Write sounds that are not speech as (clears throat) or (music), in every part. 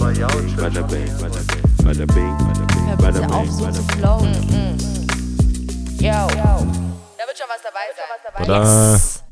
Bada bing, bada bing, bada bing, auf, bing, so zu flowen. Yo. Da wird schon was dabei sein. Tada. Yes.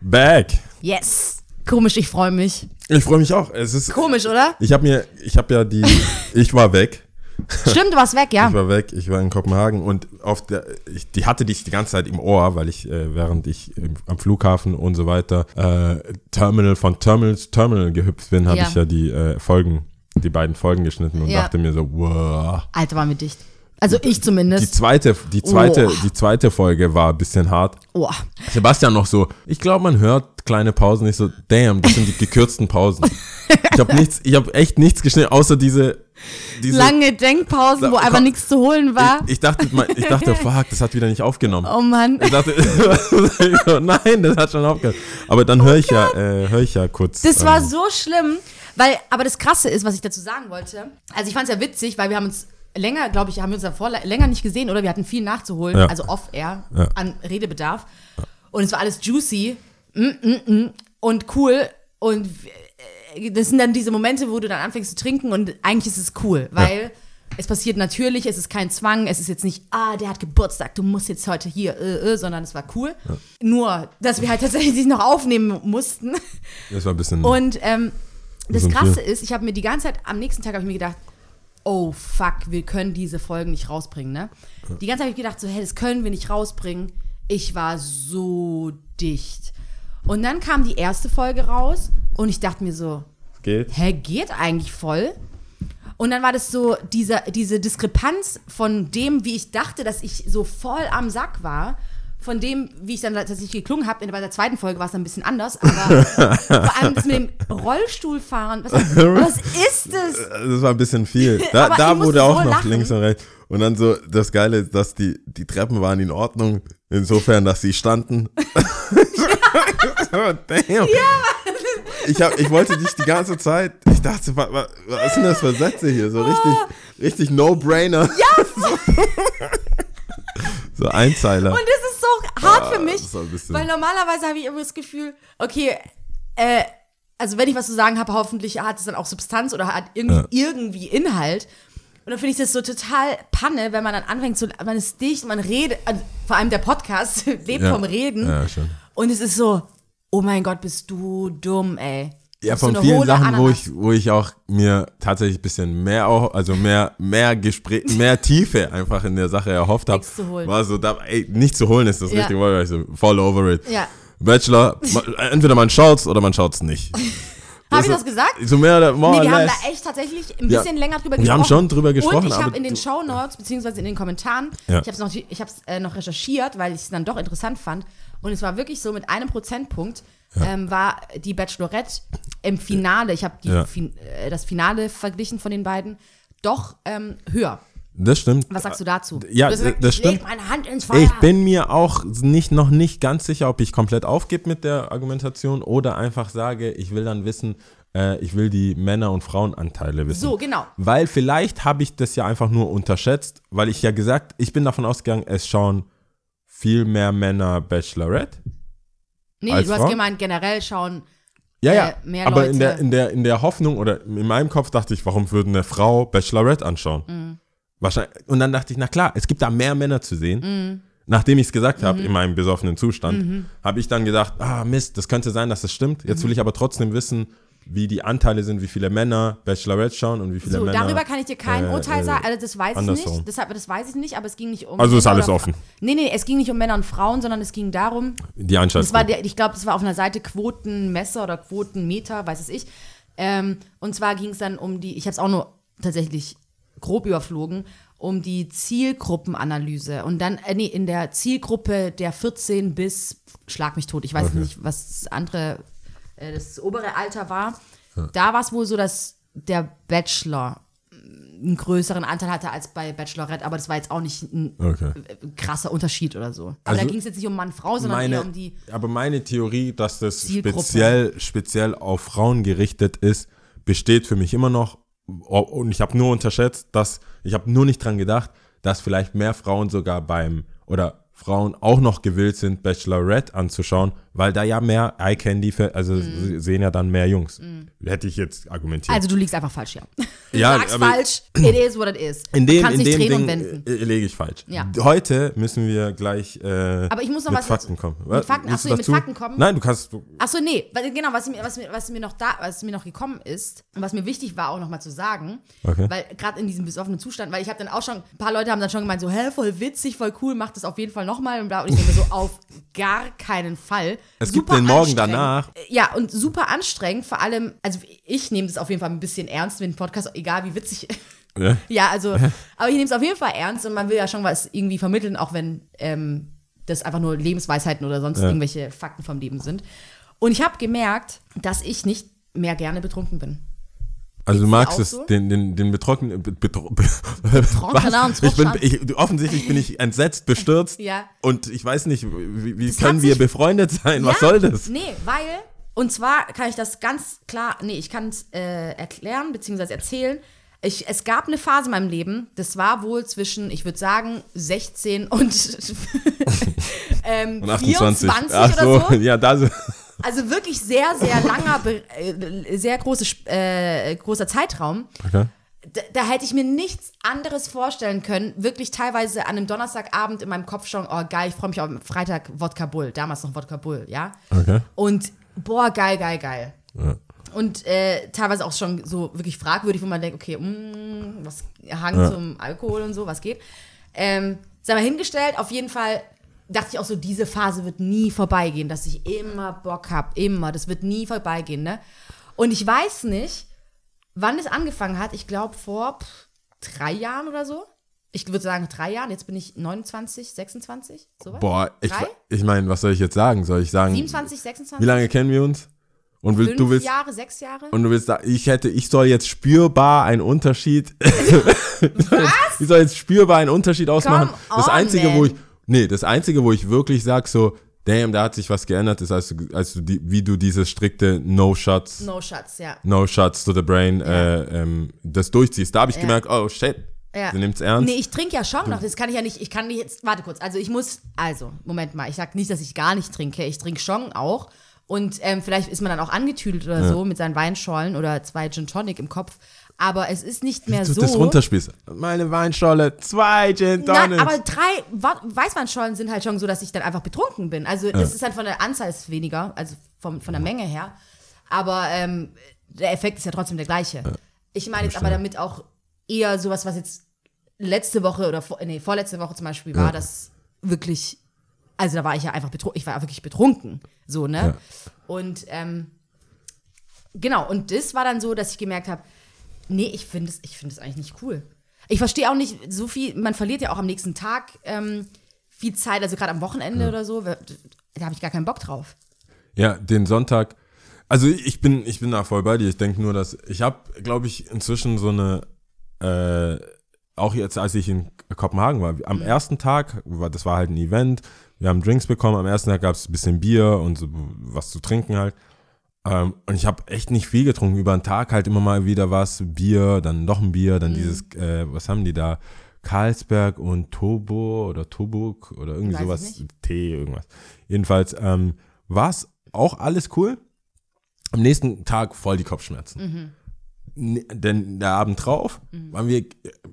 Back. Yes. Komisch, ich freue mich. Ich freue mich auch. Es ist. Komisch, oder? Ich habe mir, ich habe ja die, (laughs) ich war weg. (laughs) Stimmt, du warst weg, ja. Ich war weg, ich war in Kopenhagen und auf der, ich, die hatte dich die ganze Zeit im Ohr, weil ich, äh, während ich im, am Flughafen und so weiter, äh, Terminal von Terminal zu Terminal gehüpft bin, habe Ja. ich ja die äh, Folgen, die beiden Folgen geschnitten und Ja. dachte mir so, wow. Alter, waren wir dicht. Also ich Die zumindest. zweite, die zweite, Oh. die zweite Folge war ein bisschen hart. Oh. Sebastian noch so, ich glaube, man hört kleine Pausen. Ich so, damn, das sind die gekürzten Pausen. (laughs) Ich habe nichts, ich habe echt nichts geschnitten, außer diese, diese Lange Denkpausen, wo einfach nichts zu holen war. Ich, ich dachte, ich dachte, (laughs) fuck, das hat wieder nicht aufgenommen. oh Mann. Ich dachte, (laughs) nein, das hat schon aufgehört. Aber dann höre ich ja, äh, höre ich ja kurz. Das war ähm, so schlimm, weil, aber das Krasse ist, was ich dazu sagen wollte. Also ich fand es ja witzig, weil wir haben uns länger, glaube ich, haben wir uns davor länger nicht gesehen oder wir hatten viel nachzuholen, Ja. also off-air, Ja. an Redebedarf. Und es war alles juicy mm, mm, mm, und cool und das sind dann diese Momente, wo du dann anfängst zu trinken und eigentlich ist es cool, weil es passiert natürlich, es ist kein Zwang, es ist jetzt nicht, ah, der hat Geburtstag, du musst jetzt heute hier, äh, äh, sondern es war cool. Nur, dass wir halt tatsächlich (laughs) noch aufnehmen mussten. Das war ein bisschen. Und ähm, das Krasse ist, ich habe mir die ganze Zeit, am nächsten Tag habe ich mir gedacht, oh fuck, wir können diese Folgen nicht rausbringen, ne? Die ganze Zeit habe ich gedacht, so, hey, das können wir nicht rausbringen. Ich war so dicht. Und dann kam die erste Folge raus und ich dachte mir so, geht. hä, geht eigentlich voll? Und dann war das so diese, diese Diskrepanz von dem, wie ich dachte, dass ich so voll am Sack war, von dem, wie ich dann tatsächlich geklungen habe. Bei der zweiten Folge war es dann ein bisschen anders, aber (laughs) vor allem das mit dem Rollstuhlfahren. Was, was ist das? Das war ein bisschen viel. Da, da wurde auch so noch lachen. links und rechts. Und dann so, das Geile ist, dass die, die Treppen waren in Ordnung. Insofern, dass sie standen. (laughs) (laughs) Damn. Ich, hab, ich wollte dich die ganze Zeit, ich dachte, was, was, sind das für Sätze hier? So richtig, richtig No-Brainer. Ja, (laughs) so Einzeiler. Und das ist so hart für mich, Ah, ein bisschen- weil normalerweise habe ich immer das Gefühl, okay, äh, also wenn ich was zu sagen habe, hoffentlich hat es dann auch Substanz oder hat irgendwie, Ja. irgendwie Inhalt. Und dann finde ich das so total Panne, wenn man dann anfängt zu, man ist dicht, man redet, also vor allem der Podcast (laughs) lebt Ja. vom Reden. Ja, schon. Und es ist so, oh mein Gott, bist du dumm, ey. Ja, von vielen Sachen, wo ich, wo ich auch mir tatsächlich ein bisschen mehr, auch, also mehr, mehr Gespräch, (laughs) mehr Tiefe einfach in der Sache erhofft habe, Nichts zu holen. war so, da, ey, nicht zu holen ist das Ja. richtige Wort, ich so voll over it. Ja. Bachelor, ma- entweder man schaut's oder man schaut's nicht. (laughs) Habe ich das gesagt? So mehr oder more Nee, wir haben da echt tatsächlich ein Ja. bisschen länger drüber Wir gesprochen. haben schon drüber gesprochen, Und ich habe in den Show Notes, beziehungsweise in den Kommentaren, Ja. ich habe es noch, ich hab's, äh, noch recherchiert, weil ich es dann doch interessant fand. Und es war wirklich so, mit einem Prozentpunkt ähm, war die Bachelorette im Finale, ich habe Ja. fin äh, das Finale verglichen von den beiden, doch ähm, höher. Das stimmt. Was sagst du dazu? Ja, du gesagt, das stimmt. meine Hand ins Feuer. Ich bin mir auch nicht, noch nicht ganz sicher, ob ich komplett aufgebe mit der Argumentation oder einfach sage, ich will dann wissen, äh, ich will die Männer- und Frauenanteile wissen. So, genau. Weil vielleicht habe ich das ja einfach nur unterschätzt, weil ich ja gesagt, ich bin davon ausgegangen, es schauen viel mehr Männer Bachelorette. Nee, als du hast Frau? gemeint, generell schauen. Ja, Äh, ja, mehr aber Leute. in der, in, der, in der Hoffnung oder in meinem Kopf dachte ich, warum würde eine Frau Bachelorette anschauen? Mhm. Wahrscheinlich, und dann dachte ich, na klar, es gibt da mehr Männer zu sehen. Mhm. Nachdem ich es gesagt habe, in meinem besoffenen Zustand, habe ich dann gedacht, ah Mist, das könnte sein, dass das stimmt. Jetzt Mhm. will ich aber trotzdem wissen, wie die Anteile sind, wie viele Männer Bachelorette schauen und wie viele So, Männer. darüber kann ich dir kein äh, Urteil äh, sagen. Also das weiß ich nicht. Deshalb, das weiß ich nicht, aber es ging nicht um. Also ist alles offen. Nee, nee, es ging nicht um Männer und Frauen, sondern es ging darum, Die Einschätzung. das war der, ich glaube, das war auf einer Seite Quotenmesser oder Quotenmeter, weiß es ich. Ähm, und zwar ging es dann um die, ich habe es auch nur tatsächlich grob überflogen, um die Zielgruppenanalyse. Und dann, äh, nee, in der Zielgruppe der 14 bis, schlag mich tot, ich weiß Okay. nicht, was andere, äh, das obere Alter war. Da war es wohl so, dass der Bachelor einen größeren Anteil hatte als bei Bachelorette, aber das war jetzt auch nicht ein okay. äh, krasser Unterschied oder so. Aber Also da ging es jetzt nicht um Mann-Frau, sondern meine, eher um die. aber meine Theorie, dass das Zielgruppe. speziell, speziell auf Frauen gerichtet ist, besteht für mich immer noch. Und ich habe nur unterschätzt, dass ich habe nur nicht dran gedacht, dass vielleicht mehr Frauen sogar beim oder Frauen auch noch gewillt sind, Bachelorette anzuschauen, weil da ja mehr Eye Candy, für, also sie sehen ja dann mehr Jungs. hätte ich jetzt argumentiert. Also du liegst einfach falsch, ja. (laughs) Du Ja, sagst falsch, it is what it is. in du dem, kannst in nicht dem Ding wenden. äh, lege ich falsch. Ja. Heute müssen wir gleich äh, Aber ich muss noch mit was Fakten kommen. Mit Fakten, achso, mit? Fakten kommen? Nein, du kannst. Du, Achso, nee, genau, was mir, was, mir, was mir noch da, was mir noch gekommen ist und was mir wichtig war auch nochmal zu sagen, Okay. weil gerade in diesem besoffenen Zustand, weil ich habe dann auch schon, ein paar Leute haben dann schon gemeint, so, hä, voll witzig, voll cool, mach das auf jeden Fall nochmal und bla, und ich denke so, auf gar keinen Fall. Es gibt Super den Morgen danach. Ja, und super anstrengend, vor allem, also ich nehme das auf jeden Fall ein bisschen ernst, wenn ein Podcast, egal wie witzig (laughs) ja? (laughs) ja, also, aber ich nehme es auf jeden Fall ernst und man will ja schon was irgendwie vermitteln, auch wenn ähm, das einfach nur Lebensweisheiten oder sonst irgendwelche Fakten vom Leben sind. Und ich habe gemerkt, dass ich nicht mehr gerne betrunken bin. Also du magst es, so? den, den, den betrockenen, be, betro, (laughs) und ich bin, ich, offensichtlich bin ich entsetzt, bestürzt Ja. und ich weiß nicht, wie, wie können wir befreundet sein? Was Ja, soll das? Nee, weil, und zwar kann ich das ganz klar, nee, ich kann es äh, erklären bzw. erzählen. Ich, es gab eine Phase in meinem Leben, das war wohl zwischen, ich würde sagen, 16 und, (laughs) ähm, Und 28. 24 Ach so, oder so. (laughs) ja, da sind- Also wirklich sehr, sehr langer, äh, sehr große, äh, großer Zeitraum. Okay. Da, da hätte ich mir nichts anderes vorstellen können. Wirklich teilweise an einem Donnerstagabend in meinem Kopf schon, oh geil, ich freue mich auf Freitag Wodka Bull. Damals noch Wodka Bull, ja. Okay. Und boah, geil, geil, geil. Ja. Und äh, teilweise auch schon so wirklich fragwürdig, wo man denkt, okay, mm, was Hang Ja. zum Alkohol und so, was geht. Ähm, sei mal hingestellt, auf jeden Fall dachte ich auch so, diese Phase wird nie vorbeigehen, dass ich immer Bock habe, immer, das wird nie vorbeigehen, ne? Und ich weiß nicht, wann es angefangen hat, ich glaube vor pff, drei Jahren oder so. Ich würde sagen drei Jahren, jetzt bin ich 29, 26, sowas. Boah, ich, Drei? ich meine, was soll ich jetzt sagen? Soll ich sagen, 27, 26, wie lange kennen wir uns? Und will, fünf du willst, Jahre, sechs Jahre? und du willst, da- ich hätte, ich soll jetzt spürbar einen Unterschied. (laughs) (laughs) Was? Ich soll jetzt spürbar einen Unterschied ausmachen. Come das on, einzige, wo man. ich, nee, das einzige, wo ich wirklich sag so, damn, da hat sich was geändert, ist, als du, als du die, wie du dieses strikte No Shots, No, no Shots, ja. Shots to the Brain, äh, ähm, das durchziehst. Da habe ich gemerkt, oh shit, Ja. sie nimmt's ernst. Nee, ich trinke ja schon noch. Das kann ich ja nicht. Ich kann nicht jetzt. Warte kurz. Also ich muss. Also, Moment mal. Ich sag nicht, dass ich gar nicht trinke. Ich trinke schon auch. Und ähm, vielleicht ist man dann auch angetüdelt oder so mit seinen Weinschollen oder zwei Gin Tonic im Kopf. Aber es ist nicht mehr du so. das runterspielst. Meine Weinscholle, zwei Gin Nein, Tonics. aber drei Weißweinschollen sind halt schon so, dass ich dann einfach betrunken bin. Also das ist halt von der Anzahl ist weniger, also vom, von der Menge her. Aber ähm, der Effekt ist ja trotzdem der gleiche. ich meine jetzt aber damit auch eher sowas, was jetzt letzte Woche oder vor, nee, vorletzte Woche zum Beispiel war, das wirklich, also da war ich ja einfach betrunken, ich war ja wirklich betrunken, so, ne? Ja. Und ähm, genau, und das war dann so, dass ich gemerkt habe, nee, ich finde es ich find es eigentlich nicht cool. Ich verstehe auch nicht so viel, man verliert ja auch am nächsten Tag ähm, viel Zeit, also gerade am Wochenende oder so, da habe ich gar keinen Bock drauf. Ja, den Sonntag. Also ich bin, ich bin da voll bei dir. Ich denke nur, dass ich habe, glaube ich, inzwischen so eine, äh, auch jetzt, als ich in Kopenhagen war, am ersten Tag, das war halt ein Event, wir haben Drinks bekommen, am ersten Tag gab es ein bisschen Bier und so, was zu trinken halt. Ähm, und ich habe echt nicht viel getrunken. Über den Tag halt immer mal wieder was, Bier, dann noch ein Bier, dann dieses, äh, was haben die da? Karlsberg und Tobo oder Tobuk oder irgendwie Weiß sowas. Tee, irgendwas. Jedenfalls ähm, war es auch alles cool. Am nächsten Tag voll die Kopfschmerzen. N- Denn der Abend drauf waren wir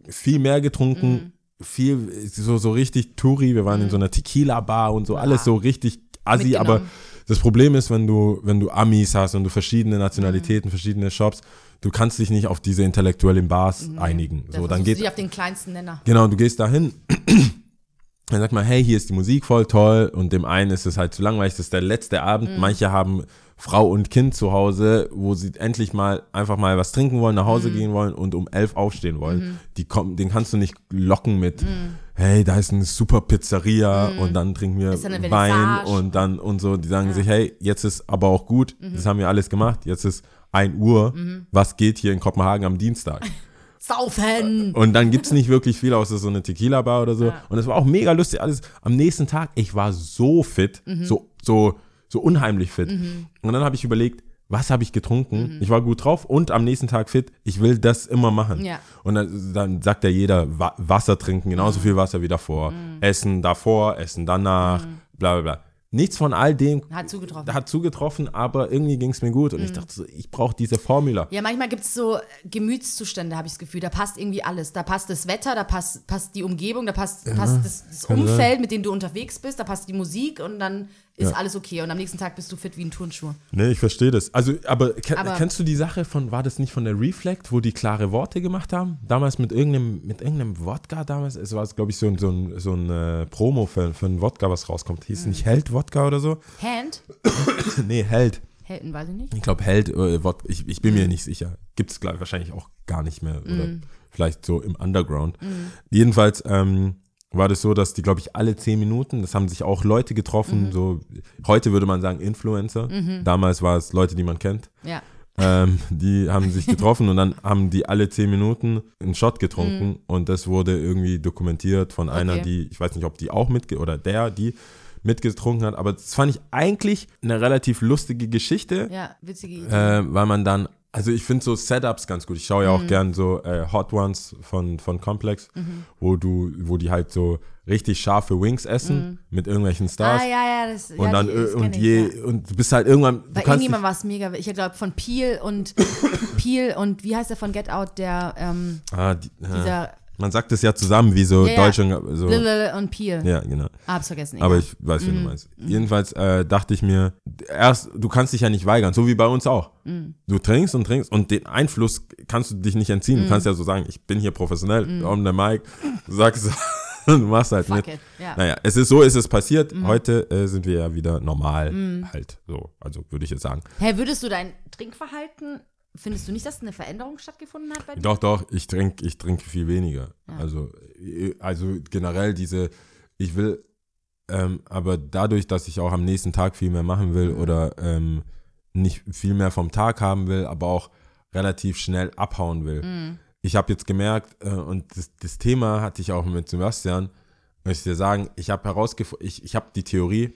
viel mehr getrunken, viel so, so richtig Touri. Wir waren in so einer Tequila-Bar und so, alles so richtig assi. Mitgenommen. Aber das Problem ist, wenn du, wenn du Amis hast und du verschiedene Nationalitäten, verschiedene Shops, du kannst dich nicht auf diese intellektuellen Bars einigen. Da So, dann geht dich auf den kleinsten Nenner. Genau, du gehst da hin, (clears throat) dann sagt man, hey, hier ist die Musik voll toll und dem einen ist es halt zu langweilig, das ist der letzte Abend. Manche haben Frau und Kind zu Hause, wo sie endlich mal einfach mal was trinken wollen, nach Hause gehen wollen und um elf aufstehen wollen. Die kommen, den kannst du nicht locken mit, hey, da ist eine super Pizzeria und dann trinken wir Wein und dann und so. Die sagen sich, hey, jetzt ist aber auch gut, das haben wir alles gemacht, jetzt ist 1 Uhr, was geht hier in Kopenhagen am Dienstag? (laughs) Saufen! Und dann gibt's nicht wirklich viel, außer so eine Tequila-Bar oder so. Und es war auch mega lustig alles. Am nächsten Tag, ich war so fit, Mhm. so, so, so unheimlich fit. Und dann habe ich überlegt, was habe ich getrunken? Ich war gut drauf und am nächsten Tag fit. Ich will das immer machen. Ja. Und dann, dann sagt ja jeder, Wa Wasser trinken, genauso Mhm. viel Wasser wie davor. Essen davor, Essen danach, bla bla bla. nichts von all dem Hat zugetroffen. hat zugetroffen, aber irgendwie ging es mir gut. Und Mhm. ich dachte so, ich brauche diese Formula. Ja, manchmal gibt es so Gemütszustände, habe ich das Gefühl. Da passt irgendwie alles. Da passt das Wetter, da passt, passt die Umgebung, da passt, passt das, das Umfeld, sein. mit dem du unterwegs bist, da passt die Musik und dann ist alles okay. Und am nächsten Tag bist du fit wie ein Turnschuh. Nee, ich verstehe das. Also, aber, Aber- kennst du die Sache von, war das nicht von der Reflect, wo die klare Worte gemacht haben? Damals mit irgendeinem, mit irgendeinem Wodka damals, es war, glaube ich, so ein, so ein, so ein äh, Promo für, für ein Wodka, was rauskommt. Hieß nicht Held Wodka oder so? Hand? (coughs) nee, Held. Helden, weiß ich nicht. Ich glaube, Held, äh, Wod ich, ich bin mir nicht sicher. Gibt es wahrscheinlich auch gar nicht mehr. Oder vielleicht so im Underground. Jedenfalls ähm, war das so, dass die, glaube ich, alle zehn Minuten, das haben sich auch Leute getroffen, so, heute würde man sagen Influencer. Damals war es Leute, die man kennt. Ja. Ähm, die haben sich (laughs) getroffen und dann haben die alle zehn Minuten einen Shot getrunken und das wurde irgendwie dokumentiert von einer, Okay. die, ich weiß nicht, ob die auch mitge oder der, die mitgetrunken hat, aber das fand ich eigentlich eine relativ lustige Geschichte, Ja, witzige Idee. äh, weil man dann, also ich finde so Setups ganz gut. Ich schaue ja Mhm. auch gern so äh, Hot Ones von, von Complex, wo du, wo die halt so richtig scharfe Wings essen mit irgendwelchen Stars. Mhm. ah, ja, ja, das Und ja, dann die- das und kenn ich, je ja. und du bist halt irgendwann Bei irgendjemand war es mega, ich glaube von Peel und Peel und wie heißt der von Get Out, der ähm, ah, die, ja. dieser Man sagt es ja zusammen, wie so Ja, ja. Deutsch und so. Und Peel. Ja, genau. Ah, hab's vergessen. Aber egal. ich weiß, wie du meinst. Jedenfalls äh, dachte ich mir, erst, du kannst dich ja nicht weigern, so wie bei uns auch. Du trinkst und trinkst und den Einfluss kannst du dich nicht entziehen. Du kannst ja so sagen, ich bin hier professionell, on the mic, du sagst, (laughs) du machst halt Fuck mit. it. Ja. Naja, es ist so, ist es passiert. Heute äh, sind wir ja wieder normal halt so. Also würde ich jetzt sagen. Hä, würdest du dein Trinkverhalten, findest du nicht, dass eine Veränderung stattgefunden hat bei dir? Doch, doch, ich trinke ich trinke viel weniger. Also, äh, also generell diese, ich will, ähm, aber dadurch, dass ich auch am nächsten Tag viel mehr machen will oder ähm, nicht viel mehr vom Tag haben will, aber auch relativ schnell abhauen will. Ich habe jetzt gemerkt, äh, und das, das Thema hatte ich auch mit Sebastian, möchte ich dir sagen, ich habe herausgefunden, ich, ich habe die Theorie,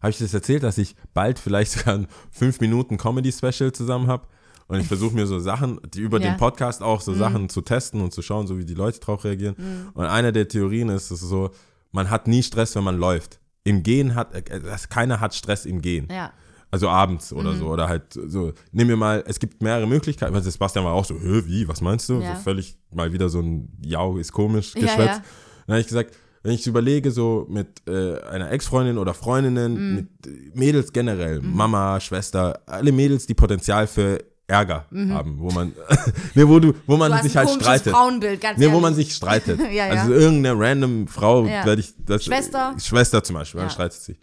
habe ich das erzählt, dass ich bald vielleicht (laughs) sogar ein 5 Minuten Comedy-Special zusammen habe. Und ich versuche mir so Sachen, die über Ja. den Podcast auch so Sachen zu testen und zu schauen, so wie die Leute drauf reagieren. Und eine der Theorien ist, ist so, man hat nie Stress, wenn man läuft. Im Gehen hat, das- keiner hat Stress im Gehen. Ja. Also abends oder so. Oder halt so, nehmen wir mal, es gibt mehrere Möglichkeiten. Weil Sebastian war auch so, wie, was meinst du? Ja. So völlig mal wieder so ein Jau ist komisch Ja, geschwätzt. ja. Dann habe ich gesagt, wenn ich überlege, so mit äh, einer Ex-Freundin oder Freundinnen, Mhm. mit Mädels generell, Mama, Schwester, alle Mädels, die Potenzial für Ärger haben, wo man, (laughs) ne, wo du, wo man Mhm. Du sich halt streitet. Frauenbild, ganz Ne, wo man sich streitet. (laughs) Ja, ja. Also irgendeine random Frau, Ja. werde ich, das, Schwester. Schwester zum Beispiel, man streitet sich.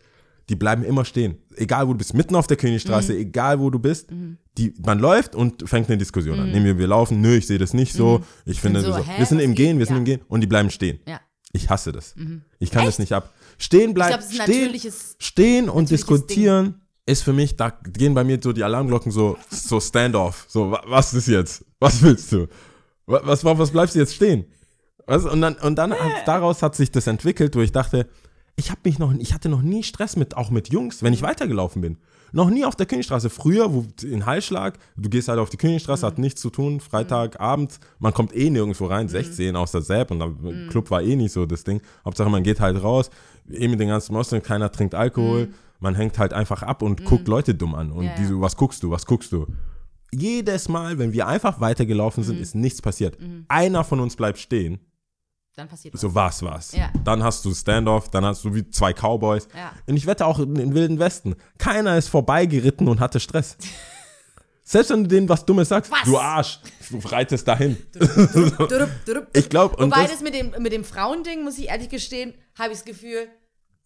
Die bleiben immer stehen. Egal wo du bist, mitten auf der Mhm. Königstraße, egal wo du bist, die, man läuft und fängt eine Diskussion Mhm. an. Nehmen wir, wir laufen, nö, ich sehe das nicht so. Ich finde, so, so, hä, wir sind im? Gehen, wir sind im Gehen und die bleiben stehen. Ich hasse das. Ich kann das nicht ab. Stehen bleiben, stehen, stehen und diskutieren ist für mich, da gehen bei mir so die Alarmglocken so, so Standoff. So, wa- was ist jetzt? Was willst du? Wa- Was, was, was bleibst du jetzt stehen? Was? Und dann, und dann hat, daraus hat sich das entwickelt, wo ich dachte, ich habe mich noch, ich hatte noch nie Stress mit, auch mit Jungs, wenn ich weitergelaufen bin. Noch nie auf der Königstraße. Früher, wo in Hallschlag, du gehst halt auf die Königstraße, hat nichts zu tun, Freitag, abends, man kommt eh nirgendwo rein, 16 aus der Sepp und der Club war eh nicht so das Ding. Hauptsache, man geht halt raus, eh mit den ganzen Moslems, keiner trinkt Alkohol, man hängt halt einfach ab und guckt Leute dumm an. Und Ja, die so, was guckst du, was guckst du? Jedes Mal, wenn wir einfach weitergelaufen sind, ist nichts passiert. Einer von uns bleibt stehen. Dann passiert was. So was was. Ja. Dann hast du Standoff, dann hast du wie zwei Cowboys. Ja. Und ich wette auch in den Wilden Westen. Keiner ist vorbeigeritten und hatte Stress. (laughs) Selbst wenn du denen was Dummes sagst, Was? du Arsch, du reitest dahin. Durup, durup. Ich glaube, und Wobei das, das mit dem, mit dem Frauending, muss ich ehrlich gestehen, habe ich das Gefühl,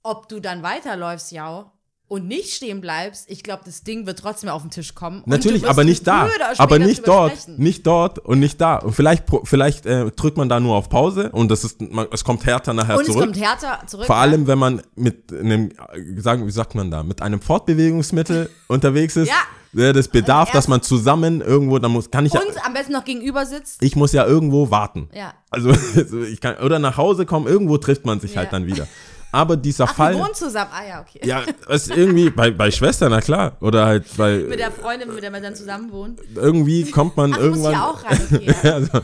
ob du dann weiterläufst, ja, und nicht stehen bleibst, ich glaube, das Ding wird trotzdem auf den Tisch kommen. und natürlich, aber nicht da. Aber nicht dort. sprechen. Nicht dort und nicht da. Und vielleicht, vielleicht äh, drückt man da nur auf Pause und das ist, man, es kommt härter nachher Und es zurück. kommt härter zurück. Vor ja. allem, wenn man mit einem, äh, sagen, wie sagt man da, mit einem Fortbewegungsmittel (laughs) unterwegs ist, Ja. das bedarf, dass man zusammen irgendwo, dann muss, kann ich ja, Und am besten noch gegenüber sitzt. ich muss ja irgendwo warten. Ja. Also, (laughs) ich kann, oder nach Hause kommen, irgendwo trifft man sich halt Ja. dann wieder. (laughs) Aber dieser Ach, Fall, wir wohnen zusammen. Ah ja, okay. ja, ist irgendwie, bei, bei Schwestern, na klar, oder halt bei, (laughs) Mit der Freundin, mit der man dann zusammen wohnt. irgendwie kommt man Ach, irgendwann. hier auch reingehen. (laughs) Ja, so.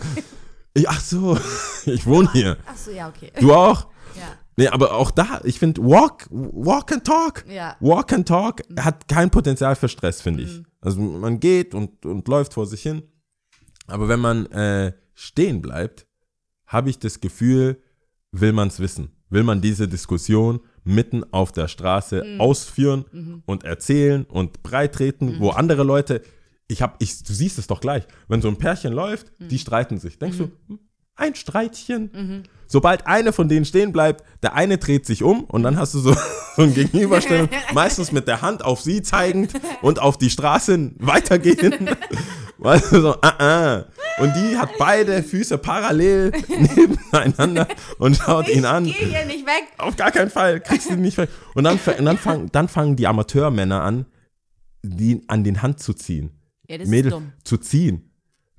Ich- Ach so, (laughs) ich wohne hier. Ach so, ja, okay. Du auch? Ja. Nee, aber auch da, ich finde, walk, walk and talk. Ja. Walk and talk hat kein Potenzial für Stress, finde ich. Also man geht und, und läuft vor sich hin. Aber wenn man äh, stehen bleibt, habe ich das Gefühl, will man es wissen. Will man diese Diskussion mitten auf der Straße ausführen und erzählen und breitreten, wo andere Leute, ich habe, ich, du siehst es doch gleich, wenn so ein Pärchen läuft, die streiten sich. Denkst du, hm, ein Streitchen. Sobald eine von denen stehen bleibt, der eine dreht sich um und dann hast du so, (laughs) so ein Gegenüberstellung, (laughs) meistens mit der Hand auf sie zeigend und auf die Straße weitergehen. (laughs) Weißt du, so, ah, ah. Und die hat beide Füße parallel (laughs) nebeneinander und schaut ihn an. Ich gehe hier nicht weg. Auf gar keinen Fall, kriegst du ihn nicht weg. Und dann, und dann, fang, dann fangen die Amateurmänner an, die an den Hand zu ziehen. Ja, das Mädel ist dumm. zu ziehen.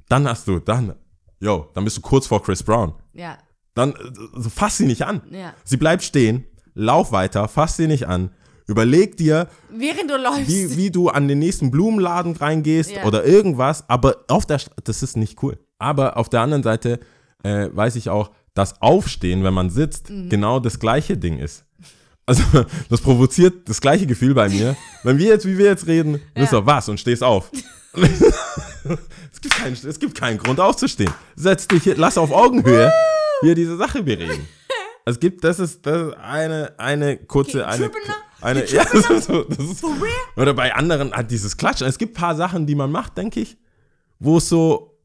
Dann hast du, dann, yo, dann bist du kurz vor Chris Brown. Ja, Dann äh, so, fass sie nicht an. Ja. Sie bleibt stehen, lauf weiter, fass sie nicht an. Überleg dir, während du läufst. wie, wie du an den nächsten Blumenladen reingehst Ja. oder irgendwas, aber auf der das ist nicht cool. Aber auf der anderen Seite äh, weiß ich auch, dass Aufstehen, wenn man sitzt, Mhm. genau das gleiche Ding ist. Also (laughs) das provoziert das gleiche Gefühl bei mir. wenn wir jetzt, wie wir jetzt reden, wisst ihr, was und stehst auf. (laughs) es, gibt keinen, es gibt keinen Grund aufzustehen. Setz dich, hier, lass auf Augenhöhe hier diese Sache bereden. Es gibt, das ist, das ist eine, eine kurze, eine, Trippelner? Eine, ja, das ist das ist, oder bei anderen hat dieses Klatschen. Es gibt ein paar Sachen, die man macht, denke ich, wo es so,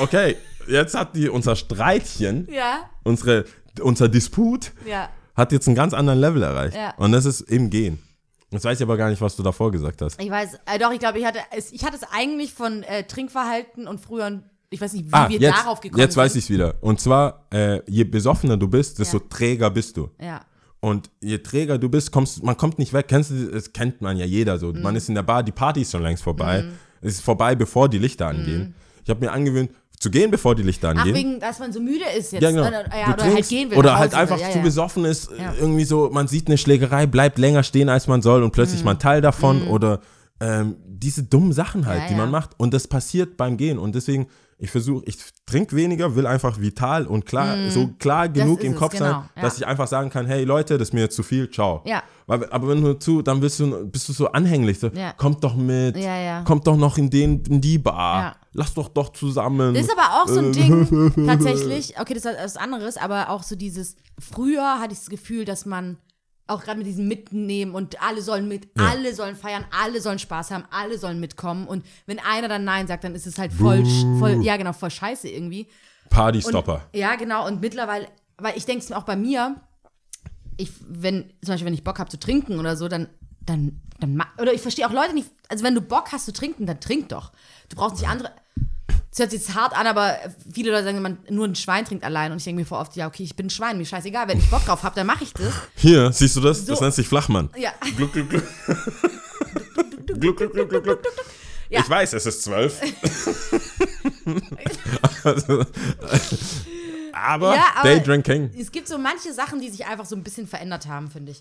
okay, jetzt hat die unser Streitchen, Ja, unsere, unser Disput ja. hat jetzt einen ganz anderen Level erreicht. Ja. Und das ist im Gehen. Jetzt weiß ich aber gar nicht, was du davor gesagt hast. Ich weiß, äh, doch, ich glaube, ich hatte es, ich hatte es eigentlich von äh, Trinkverhalten und früher, ich weiß nicht, wie Ah, wir jetzt, darauf gekommen jetzt sind. weiß ich es wieder. Und zwar, äh, je besoffener du bist, desto Ja. träger bist du. Ja, Und je träger du bist, kommst, man kommt nicht weg. Kennst du, das kennt man ja jeder so. Mhm. Man ist in der Bar, die Party ist schon längst vorbei. Es ist vorbei, bevor die Lichter angehen. Ich habe mir angewöhnt, zu gehen, bevor die Lichter Mhm. Ach, angehen. wegen, dass man so müde ist jetzt. Ja, genau. Oder, ja, Du oder halt trinkst gehen will. Oder halt einfach ja, zu besoffen ist. Mhm. Irgendwie so, man sieht eine Schlägerei, bleibt länger stehen, als man soll und plötzlich mal ein Teil davon. Oder ähm, diese dummen Sachen halt, die man macht. Und das passiert beim Gehen. Und deswegen, ich versuche, ich trinke weniger, will einfach vital und klar, so klar genug im es, Kopf genau, sein, ja. dass ich einfach sagen kann, hey Leute, das ist mir jetzt zu viel, ciao. Ja. Weil, aber wenn du zu, dann bist du, bist du so anhänglich. So, Ja. Kommt doch mit, kommt doch noch in, den, in die Bar. Lass doch doch zusammen. Das ist aber auch so ein (laughs) Ding, tatsächlich. Okay, das ist was anderes, aber auch so dieses. Früher hatte ich das Gefühl, dass man auch gerade mit diesem Mitnehmen und alle sollen mit, alle sollen feiern, alle sollen Spaß haben, alle sollen mitkommen. Und wenn einer dann Nein sagt, dann ist es halt voll, voll ja genau, voll scheiße irgendwie. Partystopper. Ja, genau. Und mittlerweile, weil ich denke es auch bei mir, ich, wenn, zum Beispiel, wenn ich Bock habe zu trinken oder so, dann, dann, dann, oder ich verstehe auch Leute nicht, also wenn du Bock hast zu trinken, dann trink doch. Du brauchst nicht andere. Das hört sich jetzt hart an, aber viele Leute sagen, man nur ein Schwein trinkt allein. Und ich denke mir vor oft, ja, okay, ich bin ein Schwein, mir scheißegal. Wenn ich Bock drauf habe, dann mache ich das. Hier, siehst du das? Das So. nennt sich Flachmann. Ja. Gluck, gluck, gluck. (laughs) gluck, gluck, gluck, gluck, gluck. Ja. Ich weiß, es ist zwölf. (laughs) (laughs) aber, Ja, aber- Daydrinking, Es gibt so manche Sachen, die sich einfach so ein bisschen verändert haben, finde ich.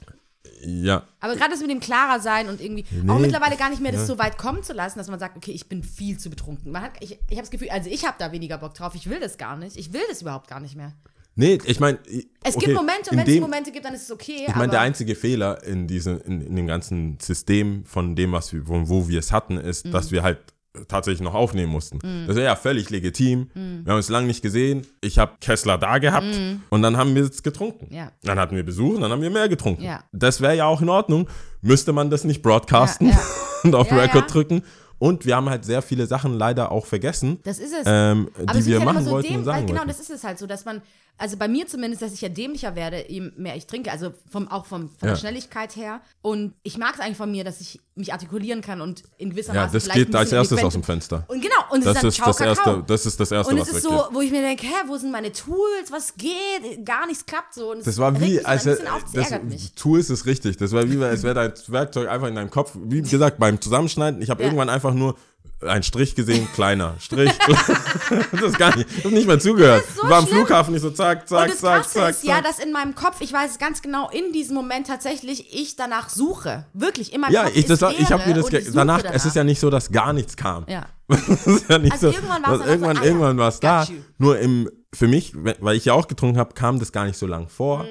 Ja. Aber gerade das mit dem klarer sein und irgendwie auch mittlerweile gar nicht mehr das so weit kommen zu lassen, dass man sagt, okay, ich bin viel zu betrunken. Man hat, ich ich habe das Gefühl, also ich habe da weniger Bock drauf. Ich will das gar nicht. Ich will das überhaupt gar nicht mehr. Nee, ich meine. Es okay, gibt Momente und wenn es dem- Momente gibt, dann ist es okay. Ich meine, der einzige Fehler in, diesem, in, in dem ganzen System von dem, was wir, wo, wo wir es hatten, ist, Mhm. dass wir halt tatsächlich noch aufnehmen mussten. Das wäre ja völlig legitim. Mhm. Wir haben uns lange nicht gesehen. Ich habe Kessler da gehabt und dann haben wir es getrunken. Ja. Dann hatten wir Besuch und dann haben wir mehr getrunken. Ja. Das wäre ja auch in Ordnung. Müsste man das nicht broadcasten Ja, (laughs) und auf Record drücken. Und wir haben halt sehr viele Sachen leider auch vergessen, Das ist es. ähm, die es wir halt machen so wollten däm- und sagen Genau, wollten. das ist es halt so, dass man, also bei mir zumindest, dass ich ja dämlicher werde, je mehr ich trinke, also vom, auch vom, von der Schnelligkeit her. Und ich mag es eigentlich von mir, dass ich mich artikulieren kann und in gewisser Ja, Maße das geht als erstes aus dem Fenster. Und genau, und es Das ist dann das erste, das ist das erste, Und was es ist weggeht. so, wo ich mir denke, hä, wo sind meine Tools? Was geht? Gar nichts klappt so. Und Das war wie, mich als ein bisschen auf, das das, tu ist richtig. Das war wie, als wäre dein Werkzeug einfach in deinem Kopf. Wie gesagt, beim Zusammenschneiden, ich habe Ja. irgendwann einfach nur einen Strich gesehen, kleiner Strich. (laughs) das ist gar nicht, das ist nicht mehr zugehört. So war am schlimm. Flughafen, ich so zack, zack, und das zack, Krasse zack, ist ja, zack. dass in meinem Kopf, ich weiß es ganz genau, in diesem Moment tatsächlich ich danach suche. Wirklich, in meinem Ja, Kopf ich, das, war- ich habe mir Leere das ge- suche danach, es ist ja nicht so, dass gar nichts kam. Ja. (laughs) Es ist ja nicht Also so, irgendwann dass dann auch so, irgendwann, ah ja, irgendwann war es da. you. Nur im, für mich, we- weil ich ja auch getrunken habe, kam das gar nicht so lang vor. Mhm.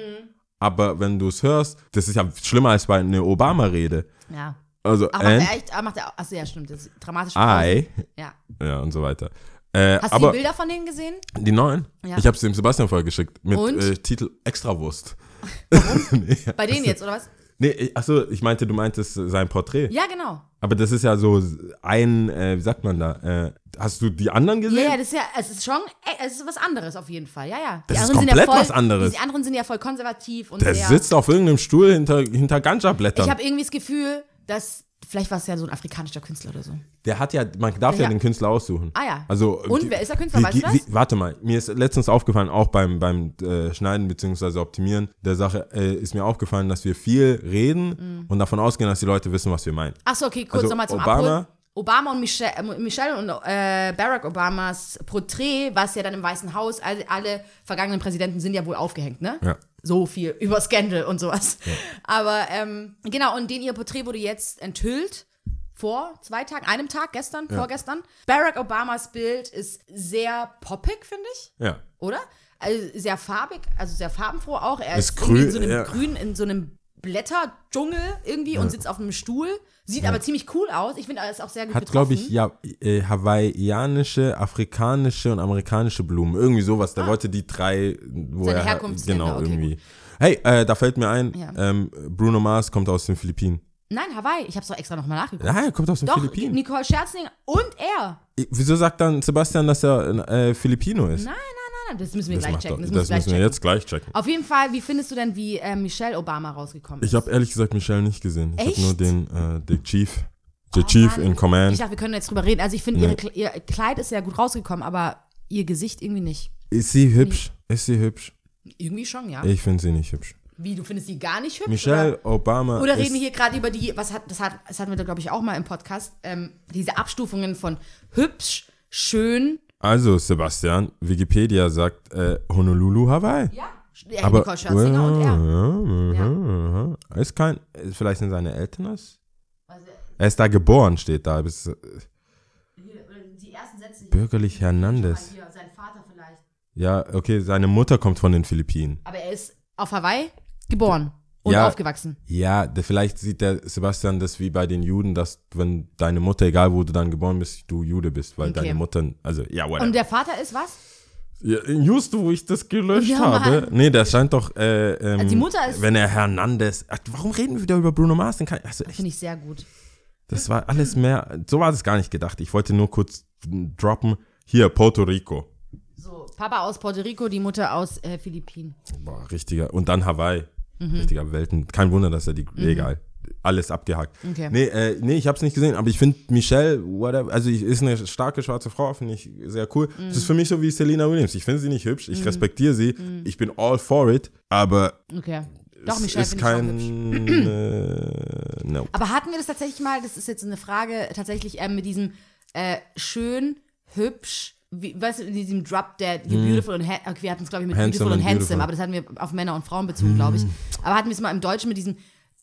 aber wenn du es hörst, das ist ja schlimmer als bei einer Obama-Rede. Ja. Also, Ach, macht and er echt? Ah, macht er, achso, ja, stimmt. Das ist dramatisch. I, Ja. ja, und so weiter. Äh, Hast du die Bilder von denen gesehen? die neuen? Ja. Ich habe es dem Sebastian vorher geschickt mit Und? äh, Titel Extrawurst. (laughs) Bei denen jetzt, oder was? Nee, ich- achso, ich meinte, du meintest äh, sein Porträt. Ja, genau. Aber das ist ja so ein, äh, wie sagt man da? Äh, hast du die anderen Ja, gesehen? ja, das ist ja, es ist schon, ey, es ist was anderes auf jeden Fall. Ja, ja. Die Das ist komplett ja voll, was anderes. Die anderen sind ja voll konservativ und Der sehr. sitzt auf irgendeinem Stuhl hinter, hinter Ganja-Blättern. ich habe irgendwie das Gefühl, dass vielleicht war es ja so ein afrikanischer Künstler oder so. Der hat ja, man darf ja Ja. den Künstler aussuchen. Ah ja. Also, Und wer ist der Künstler? Weißt du das? Warte mal, mir ist letztens aufgefallen, auch beim, beim äh, Schneiden bzw. Optimieren der Sache, äh, ist mir aufgefallen, dass wir viel reden Mhm. und davon ausgehen, dass die Leute wissen, was wir meinen. Achso, okay, kurz Also nochmal zum Obama- Abholen. Obama und Michelle, äh, Michelle und äh, Barack Obamas Porträt, was ja dann im Weißen Haus, alle, alle vergangenen Präsidenten sind ja wohl aufgehängt, ne? Ja. So viel über Scandal und sowas. Aber ähm, genau, und den ihr Porträt wurde jetzt enthüllt. Vor zwei Tagen, einem Tag, gestern, vorgestern. Barack Obamas Bild ist sehr poppig, finde ich Ja. oder? Also sehr farbig, also sehr farbenfroh auch. Er Ist ist, irgendwie in grün, so einem ja. grün, in so einem Blätterdschungel irgendwie und sitzt auf einem Stuhl. Sieht aber ziemlich cool aus. Ich finde, ist auch sehr gut Hat, glaube ich, ja, äh, hawaiianische, afrikanische und amerikanische Blumen. Irgendwie sowas. Der wollte die drei, wo Ah. Seine er Herkunftsländer, genau okay, irgendwie. Hey, äh, da fällt mir ein, Ja. ähm, Bruno Mars kommt aus den Philippinen. Nein, Hawaii. Ich habe es doch extra nochmal nachgeguckt. Ja, er kommt aus den doch, Philippinen. Nicole Scherzling und er. Wieso sagt dann Sebastian, dass er äh, Filipino ist? Nein, nein. Das müssen wir das gleich checken. Das, das müssen wir, jetzt gleich checken. Auf jeden Fall, wie findest du denn, wie äh, Michelle Obama rausgekommen ist? Ich habe ehrlich gesagt Michelle nicht gesehen. Ich habe nur den, äh, den Chief, der Oh Chief Mann. in Command. Ich dachte, wir können jetzt drüber reden. Also ich finde, Nee. ihr Kleid ist ja gut rausgekommen, aber ihr Gesicht irgendwie nicht. Ist sie hübsch? Ist sie hübsch? Irgendwie schon, ja. Ich finde sie nicht hübsch. Wie, du findest sie gar nicht hübsch? Michelle Obama Oder reden wir hier gerade über die, was hat, das hat, das hatten wir, glaube ich, auch mal im Podcast, ähm, diese Abstufungen von hübsch, schön, Also, Sebastian, Wikipedia sagt äh, Honolulu, Hawaii. ja, ja Aber Nicole Scherzinger und er. ja, ja, ja. ist kein, vielleicht sind seine Eltern das? Er ist da geboren, steht da. Bis, äh, Die ersten Sätze. Bürgerlich Hernandez. Hier, sein Vater vielleicht. Ja, okay, seine Mutter kommt von den Philippinen. Aber er ist auf Hawaii geboren und Ja. aufgewachsen. Ja, der, vielleicht sieht der Sebastian das wie bei den Juden, dass wenn deine Mutter, egal wo du dann geboren bist, du Jude bist, weil Okay. deine Mutter, also ja, whatever. Und der Vater ist was? Ja, just wo ich das gelöscht Ja, habe. Nee, der scheint doch, äh, ähm, Also die Mutter ist- wenn er Hernandez, ach, warum reden wir wieder über Bruno Mars? Den kann, also Finde ich sehr gut. das war alles mehr, so war das gar nicht gedacht. Ich wollte nur kurz droppen, hier, Puerto Rico. So, Papa aus Puerto Rico, die Mutter aus äh, Philippinen. Boah, richtiger, und dann Hawaii. Mhm. Richtiger Welten. Kein Wunder, dass er die, egal. Alles abgehakt. Okay. Nee, äh, nee, ich hab's nicht gesehen, aber ich finde Michelle, whatever, also ich, ist eine starke schwarze Frau, finde ich sehr cool. Mhm. Das ist für mich so wie Selena Williams. Ich finde sie nicht hübsch, ich respektiere sie, ich bin all for it, aber Okay. Doch, es Michelle ist kein, äh, (clears throat) no. Aber hatten wir das tatsächlich mal, das ist jetzt eine Frage, tatsächlich ähm, mit diesem äh, schön, hübsch, wie, weißt du, in diesem Drop Dead, you're beautiful und okay, wir hatten es, glaube ich, mit Hm. Handsome beautiful und and handsome, beautiful. Hm. aber das hatten wir auf Männer und Frauen bezogen, glaube ich. Aber hatten wir es mal im Deutschen mit diesem,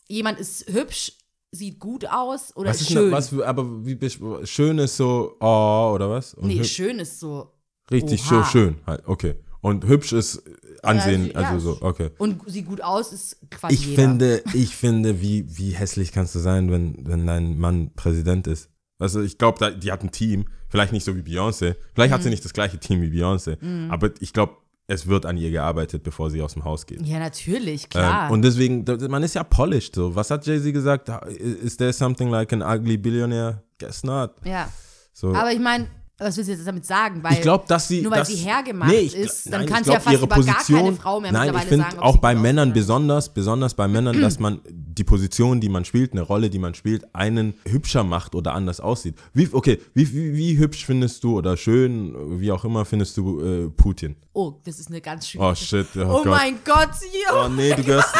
jemand ist hübsch, sieht gut aus oder Was ist schön. denn, was, aber wie schön ist so, oh, oder was? Und nee, schön ist so. richtig so Oha. schön, halt, okay. Und hübsch ist Ansehen, Ja, ja. also so, okay. Und sieht gut aus, ist quasi Ich jeder. finde, ich finde, wie, wie hässlich kannst du sein, wenn, wenn dein Mann Präsident ist? Also ich glaube, die hat ein Team, vielleicht nicht so wie Beyoncé, vielleicht Mhm. hat sie nicht das gleiche Team wie Beyoncé, aber ich glaube, es wird an ihr gearbeitet, bevor sie aus dem Haus geht. Ja, natürlich, klar. Ähm, und deswegen, man ist ja polished so. Was hat Jay-Z gesagt? Is there something like an ugly billionaire? Guess not. ja. So. Aber ich meine, was willst du jetzt damit sagen? Weil ich glaube, dass sie. nur weil dass, sie hergemacht ich gl- ist, dann nein, kann ich sie ja fast ihre über gar keine Position- Frau mehr Nein, ich mittlerweile finde auch bei Männern besonders, besonders bei Männern, dass (clears throat) man die Position, die man spielt, eine Rolle, die man spielt, einen hübscher macht oder anders aussieht. Wie, okay, wie, wie, wie hübsch findest du oder schön, wie auch immer, findest du äh, Putin? Oh, das ist eine ganz schwierige Oh shit, oh, Oh, Gott. mein Gott, Oh jo, nee, du gehörst.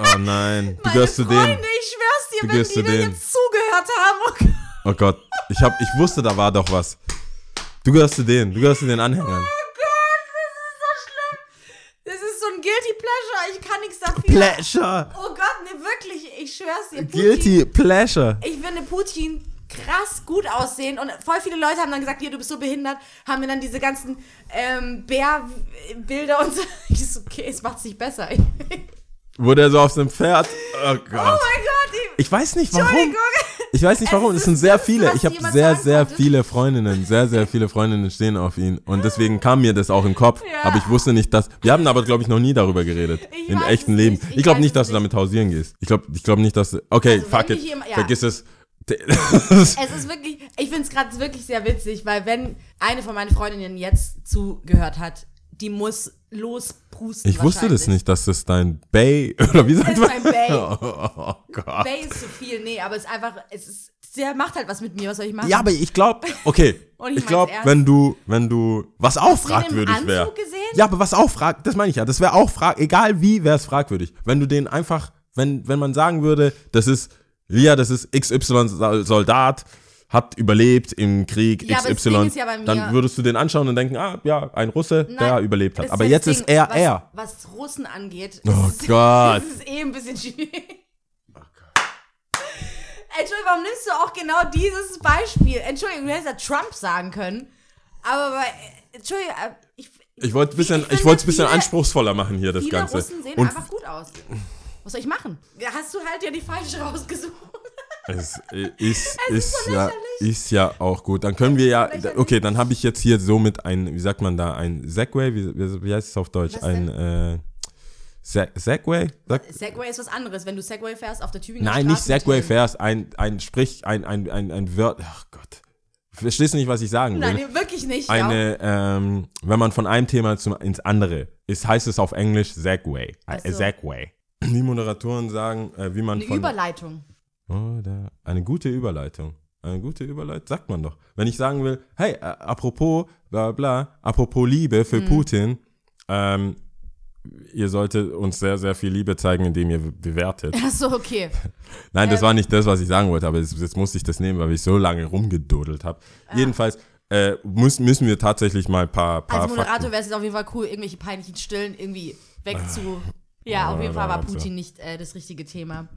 Oh nein, du gehörst zu denen. ich schwör's dir, Du wenn die dir denen. jetzt zugehört haben. Oh Gott. Oh Gott, ich, hab, ich wusste, da war doch was. Du gehörst zu denen, du gehörst zu den Anhängern. Oh Gott, das ist so schlimm. Das ist so ein Guilty Pleasure. Ich kann nichts dafür. Pleasure! oh Gott, ne, wirklich. Ich schwör's dir. Putin, Guilty Pleasure! Ich finde Putin krass gut aussehen und voll viele Leute haben dann gesagt, hier, du bist so behindert, haben mir dann diese ganzen ähm, Bärbilder und so. (laughs) Ich so, okay, es macht's nicht besser. (laughs) Wo der so auf dem Pferd. Oh Gott. Oh mein Gott, die, Ich weiß nicht warum. Entschuldigung. Ich weiß nicht warum. Es sind sehr viele. Ich habe sehr, sehr viele Freundinnen. Sehr, sehr viele Freundinnen stehen auf ihn. Und deswegen kam mir das auch im Kopf. Ja. Aber ich wusste nicht, dass. Wir haben aber, glaube ich, noch nie darüber geredet. Ich Im echten Leben. Ich Ich glaube nicht, dass du damit hausieren gehst. Ich glaube ich glaub nicht, dass. Okay, Also, fuck it. jemand- ja. Vergiss es. (laughs) (laughs) Es ist wirklich, ich finde es gerade wirklich sehr witzig, weil wenn eine von meinen Freundinnen jetzt zugehört hat, die muss losprusten. Ich wusste das nicht, dass das dein Bay. (laughs) Oder wie sagt Das ist man? mein Bay. (laughs) Oh Gott. Bay ist zu viel, nee, aber es ist einfach, es ist, der macht halt was mit mir, was soll ich machen? Ja, aber ich glaube, okay. (laughs) Ich ich glaube, wenn du, wenn du, was auch Hast fragwürdig wäre. Ja, aber was auch frag, das meine ich ja, das wäre auch frag, egal wie, wäre es fragwürdig. Wenn du den einfach, wenn, wenn man sagen würde, das ist, ja, das ist XY Soldat, hat überlebt im Krieg Ja, aber das XY, Ding ist ja bei mir- dann würdest du den anschauen und denken, ah, ja, ein Russe, der Nein, überlebt hat. Aber jetzt das ist Ding, er was, er. Was Russen angeht, Oh ist, (laughs) Gott. das ist eh ein bisschen schwierig. Entschuldigung, warum nimmst du auch genau dieses Beispiel? Entschuldigung, du hättest ja Trump sagen können. Aber bei, Entschuldigung, äh, ich, Ich wollte bisschen, ich es ein bisschen viele- anspruchsvoller machen hier, das Viele Ganze. Russen sehen Und einfach gut aus. (laughs) Was soll ich machen? Hast du halt ja die falsche rausgesucht. Es äh, ist, Es ist ist, so ja, ist ja auch gut. Dann können wir ja, okay, dann habe ich jetzt hier somit ein, wie sagt man da, ein Segway, wie, wie, heißt es auf Deutsch? Was ein äh, Se Segway? Sag, Segway ist was anderes. Wenn du Segway fährst auf der Tübinger nein, nicht Straße mit Segway fährst, ein, ein Sprich, ein, ein, ein, ein Wort, ach Gott. Verstehst du nicht, was ich sagen will? Nein, wirklich nicht. ja. eine, ähm, wenn man von einem Thema zum, ins andere ist, heißt es auf Englisch Segway. Äh, so. Segway. Die Moderatoren sagen, äh, wie man Eine von Überleitung. Oder eine gute Überleitung. Eine gute Überleitung, sagt man doch. Wenn ich sagen will, hey, äh, apropos, bla bla, apropos Liebe für Putin, ähm, ihr solltet uns sehr, sehr viel Liebe zeigen, indem ihr bewertet. Achso, okay. (laughs) Nein, das Ähm. war nicht das, was ich sagen wollte, aber jetzt, jetzt musste ich das nehmen, weil ich so lange rumgedodelt habe. Ah. Jedenfalls äh, muss, müssen wir tatsächlich mal ein paar, paar Als Moderator wäre es jetzt auf jeden Fall cool, irgendwelche peinlichen Stillen irgendwie wegzu. Ja, auf jeden Fall war. Putin nicht äh, das richtige Thema.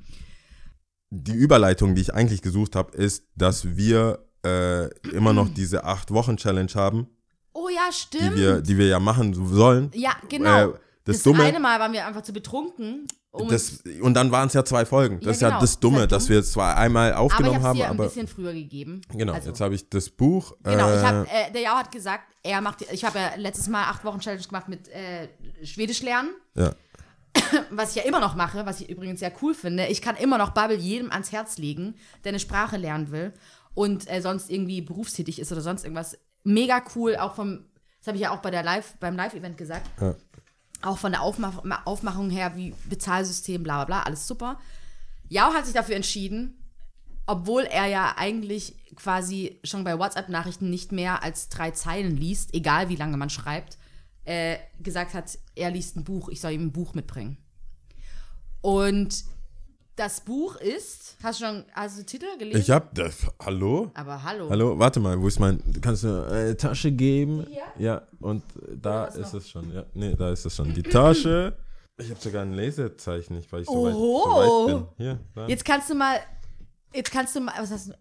Die Überleitung, die ich eigentlich gesucht habe, ist, dass wir äh, immer noch (clears throat) diese acht-Wochen-Challenge haben, Oh ja, die stimmt. wir, die wir ja machen sollen. ja, genau. Äh, das das Dumme- eine Mal waren wir einfach zu betrunken. Um Das, und dann waren es ja zwei Folgen. Das Ja, ist ja genau. das Dumme, ja dass wir zwar einmal aber ich aufgenommen habe haben, dir ein aber. bisschen früher gegeben. Genau, Also, jetzt habe ich das Buch. Genau, äh, ich hab, äh, der Jao hat gesagt, er macht, ich habe ja letztes Mal acht Wochen Challenge gemacht mit äh, Schwedisch lernen, ja. (coughs) was ich ja immer noch mache, was ich übrigens sehr cool finde. Ich kann immer noch Bubble jedem ans Herz legen, der eine Sprache lernen will und äh, sonst irgendwie berufstätig ist oder sonst irgendwas. Mega cool, auch vom, das habe ich ja auch bei der Live, beim Live-Event gesagt. Ja. Auch von der Aufmach Aufmachung her, wie Bezahlsystem, bla bla bla, alles super. Jao hat sich dafür entschieden, obwohl er ja eigentlich quasi schon bei WhatsApp-Nachrichten nicht mehr als drei Zeilen liest, egal wie lange man schreibt, äh, gesagt hat, er liest ein Buch, ich soll ihm ein Buch mitbringen. Und das Buch ist, hast du schon, hast du den Titel gelesen? Ich habe das. Hallo? Aber hallo. Hallo, warte mal, wo ist mein. Kannst du eine Tasche geben? Hier? Ja, und da ist noch? es schon. Ja, nee, da ist es schon. Die Tasche. Ich habe sogar ein Lesezeichen, nicht, weil ich so weit, so weit bin. Hier, da. Jetzt kannst du mal, jetzt kannst du mal, was hast du?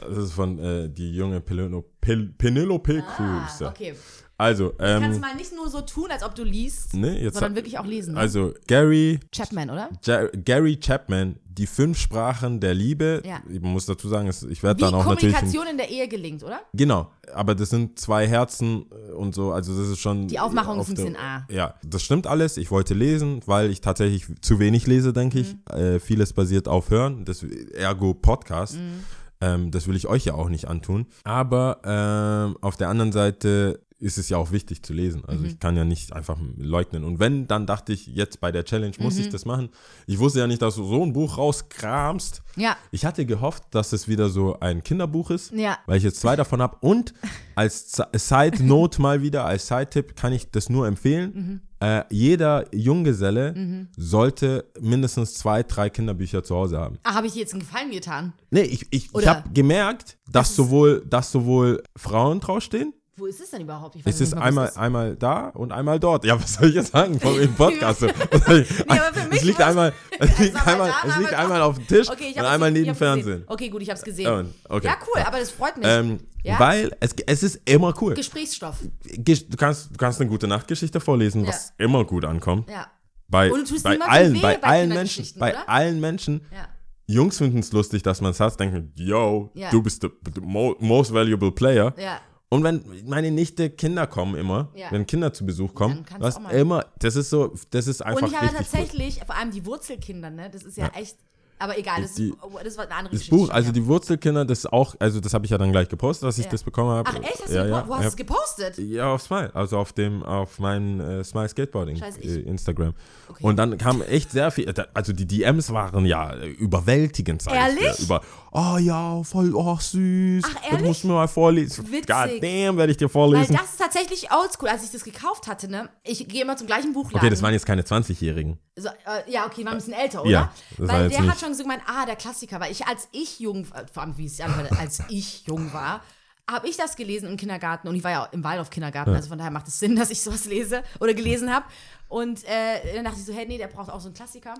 Das ist von äh, die junge Penelope, Pel Penelope Ah, Cruz. ja. okay. Also, Kannst du ähm. mal nicht nur so tun, als ob du liest, Nee, jetzt sondern wirklich auch lesen. Ne? Also, Gary Chapman, oder? Ja, Gary Chapman, die fünf Sprachen der Liebe. Ja. Ich muss dazu sagen, ich werde dann auch natürlich. Kommunikation in der Ehe gelingt, oder? Genau, aber das sind zwei Herzen äh, und so, also das ist schon. Die Aufmachung auf ist ein bisschen A. Ja, das stimmt alles. Ich wollte lesen, weil ich tatsächlich zu wenig lese, denke ich. Mhm. Äh, vieles basiert auf Hören, das, ergo Podcast. Mhm. Ähm, das will ich euch ja auch nicht antun. Aber ähm, auf der anderen Seite ist es ja auch wichtig zu lesen. Also Mhm. ich kann ja nicht einfach leugnen. Und wenn, dann dachte ich, jetzt bei der Challenge muss Mhm. ich das machen. Ich wusste ja nicht, dass du so ein Buch rauskramst. Ja. Ich hatte gehofft, dass es wieder so ein Kinderbuch ist, Ja. weil ich jetzt zwei davon habe. Und als Side (laughs) Note mal wieder, als Side-Tipp kann ich das nur empfehlen. Mhm. Äh, jeder Junggeselle sollte mindestens zwei, drei Kinderbücher zu Hause haben. Ah, habe ich jetzt einen Gefallen getan? Nee, ich, ich, ich habe gemerkt, dass sowohl, dass sowohl Frauen draufstehen. Wo ist es denn überhaupt? Ich weiß Es nicht ist wo einmal, ist. einmal da und einmal dort. Ja, was soll ich jetzt sagen vom im (laughs) Podcast? (laughs) Mich (laughs) es liegt einmal, es liegt einmal da, es liegt einmal auf dem Tisch Okay, und einmal gesehen, neben hab's gesehen. Fernsehen. Okay, gut, ich hab's gesehen. Ja, okay. Ja, cool, aber das freut mich. Ähm, Ja? Weil es, es ist immer cool. Gesprächsstoff. Du kannst, du kannst eine gute Nachtgeschichte vorlesen, was immer gut ankommt. Ja. bei, Und du tust bei allen, weh bei bei allen Menschen, bei allen Menschen, Ja. Jungs finden es lustig, dass man es hat, denken, yo, Ja. du bist mo most valuable player. Ja. Und wenn meine Nichte Kinder kommen immer, Ja. wenn Kinder zu Besuch kommen, was immer, das ist so, das ist einfach Und ich habe richtig gut. tatsächlich, vor allem die Wurzelkinder, ne? Das ist ja, echt. Aber egal, das, Die- das war eine andere Das Geschichte. Buch, also die Wurzelkinder, das ist auch, also das habe ich ja dann gleich gepostet, dass ich Ja. das bekommen habe. Ach echt? Hast du ja, gepo- ja, Wo hast du es gepostet? Ja, auf Smile, also auf dem, auf meinem äh, Smile Skateboarding Scheiße, ich- äh, Instagram. Okay. Und dann kam echt sehr viel, also die DMs waren ja äh, überwältigend, sag ich Ehrlich? dir. Über, oh ja, voll, oh süß. Ach, Das ehrlich? musst du mir mal vorlesen. Witzig. God damn, werde ich dir Weil vorlesen. das ist tatsächlich oldschool. Als ich das gekauft hatte, ne? Ich gehe immer zum gleichen Buchladen. Okay, das waren jetzt keine 20-Jährigen. So, äh, ja, okay, war ein bisschen älter, oder? Ja, das war weil jetzt der nicht- schon so gemeint, ah, der Klassiker, weil ich als ich jung, äh, vor allem wie es als ich jung war, habe ich das gelesen im Kindergarten und ich war ja im Waldorf-Kindergarten, also von daher macht es Sinn, (laughs) dass ich sowas lese oder gelesen habe. Und äh, dann dachte ich so, hey, nee, der braucht auch so einen Klassiker.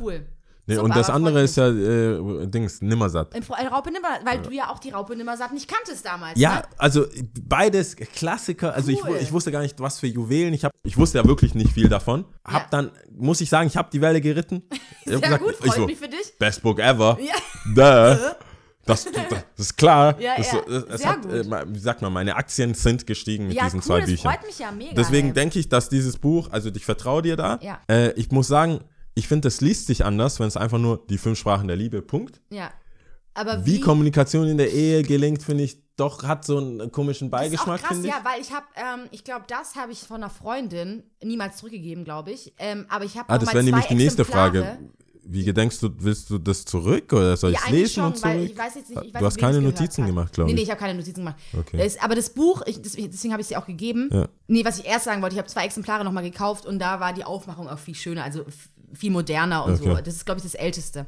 Cool. Nee, und das andere ist ja, äh, Dings, Nimmersatt. mich. Äh, Raupe Nimmer, weil du ja auch die Raupe Nimmersatt nicht kanntest damals. Ja, Ne? also beides Klassiker. Also ich, Cool. ich wusste gar nicht, was für Juwelen. Ich, hab, ich wusste ja wirklich nicht viel davon. Hab Ja. dann, muss ich sagen, ich habe die Welle geritten. (laughs) Ich Sehr gut, ich freut mich für dich. Best Book ever. Ja. Duh. Das, (laughs) das, das ist klar. Ja, das, ja, das, hat, gut. äh, wie sagt man, meine Aktien sind gestiegen mit Ja, diesen cool, zwei das Büchern. freut mich ja mega. Deswegen denke ich, dass dieses Buch, also ich vertraue dir da. Ja. Äh, ich muss sagen, ich finde, das liest sich anders, wenn es einfach nur die fünf Sprachen der Liebe, Punkt. Ja. Aber Wie wie, Kommunikation in der Ehe gelingt, finde ich, doch hat so einen komischen Das ist auch Beigeschmack, krass, ich. ja, weil ich habe, ähm, ich glaube, das habe ich von einer Freundin niemals zurückgegeben, glaube ich. Ähm, aber ich habe Ah, das wäre nämlich die nächste Frage. Wie gedenkst du, willst du das zurück oder soll ich Ja, es eigentlich lesen schon, und weil zurück? ich weiß jetzt nicht, ich weiß du hast keine Notizen hat. gemacht, glaube Nee, ich. nee, ich habe keine Notizen gemacht. Okay. Das, aber das Buch, ich, deswegen habe ich es dir auch gegeben. Ja. Nee, was ich erst sagen wollte, ich habe zwei Exemplare nochmal gekauft und da war die Aufmachung auch viel schöner, also viel moderner und so. Okay. Das ist, glaube ich, das Älteste.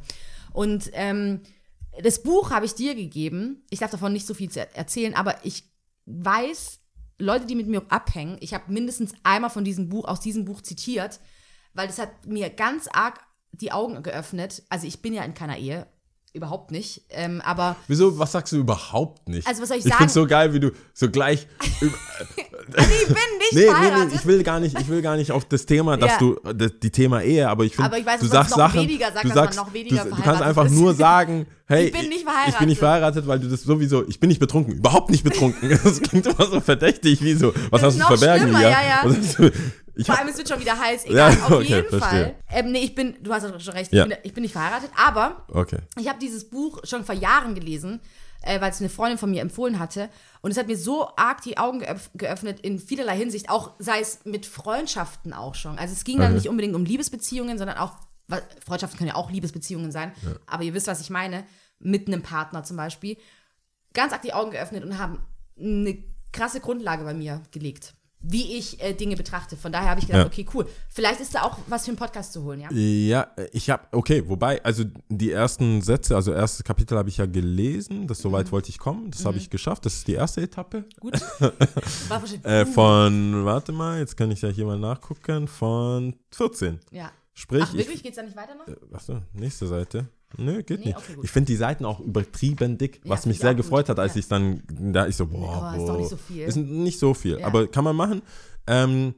Und ähm, das Buch habe ich dir gegeben. Ich darf davon nicht so viel zu er- erzählen, aber ich weiß, Leute, die mit mir abhängen, ich habe mindestens einmal von diesem Buch, aus diesem Buch zitiert, weil das hat mir ganz arg die Augen geöffnet. Also ich bin ja in keiner Ehe, überhaupt nicht. Ähm, aber Wieso, was sagst du überhaupt nicht? Also, was soll ich Ich sagen? finde so geil, wie du so gleich. (laughs) (laughs) also ich bin nicht nee, verheiratet. nee, ich will gar nicht, ich will gar nicht auf das Thema, dass Ja. du, das, die Thema Ehe, aber ich finde, du sagst noch Sachen, weniger sagt, du sagst, noch weniger du, du kannst verheiratet einfach ist. nur sagen, (laughs) hey, Ich bin nicht ich bin nicht verheiratet. verheiratet, weil du das sowieso, ich bin nicht betrunken, überhaupt nicht betrunken. (laughs) Das klingt immer so verdächtig, wie so, was Das hast du verbergen, Lia? ja, ja. Ich Vor allem, es wird schon wieder heiß. Egal, Ja, auf okay, jeden verstehe. Fall. Ähm, nee, ich bin, du hast schon recht, Ja. ich, bin, ich bin nicht verheiratet, aber okay. ich habe dieses Buch schon vor Jahren gelesen, äh, weil es eine Freundin von mir empfohlen hatte. Und es hat mir so arg die Augen geöff geöffnet in vielerlei Hinsicht, auch sei es mit Freundschaften auch schon. Also es ging dann Okay. nicht unbedingt um Liebesbeziehungen, sondern auch, weil Freundschaften können ja auch Liebesbeziehungen sein, aber ihr wisst, was ich meine, mit einem Partner zum Beispiel. Ganz arg die Augen geöffnet und haben eine krasse Grundlage bei mir gelegt, wie ich äh, Dinge betrachte. Von daher habe ich gedacht, Ja. okay, cool. Vielleicht ist da auch was für einen Podcast zu holen, ja? Ja, ich habe, okay, wobei, also die ersten Sätze, also erstes Kapitel habe ich ja gelesen, das Mhm. soweit wollte ich kommen, das habe ich geschafft, das ist die erste Etappe. Gut. (laughs) War Äh, von, warte mal, jetzt kann ich ja hier mal nachgucken, von 14. ja. Sprich, Ach, wirklich? ich, Geht's da nicht weiter noch? achso, nächste Seite. Nö, geht Nee, nicht. okay, ich finde die Seiten auch übertrieben dick, Ja, was mich ich sehr gut, gefreut hat, als ja. ich dann, da ich so, boah, Aber ist doch nicht so viel. Ist nicht so viel, Ja. aber kann man machen. Ähm,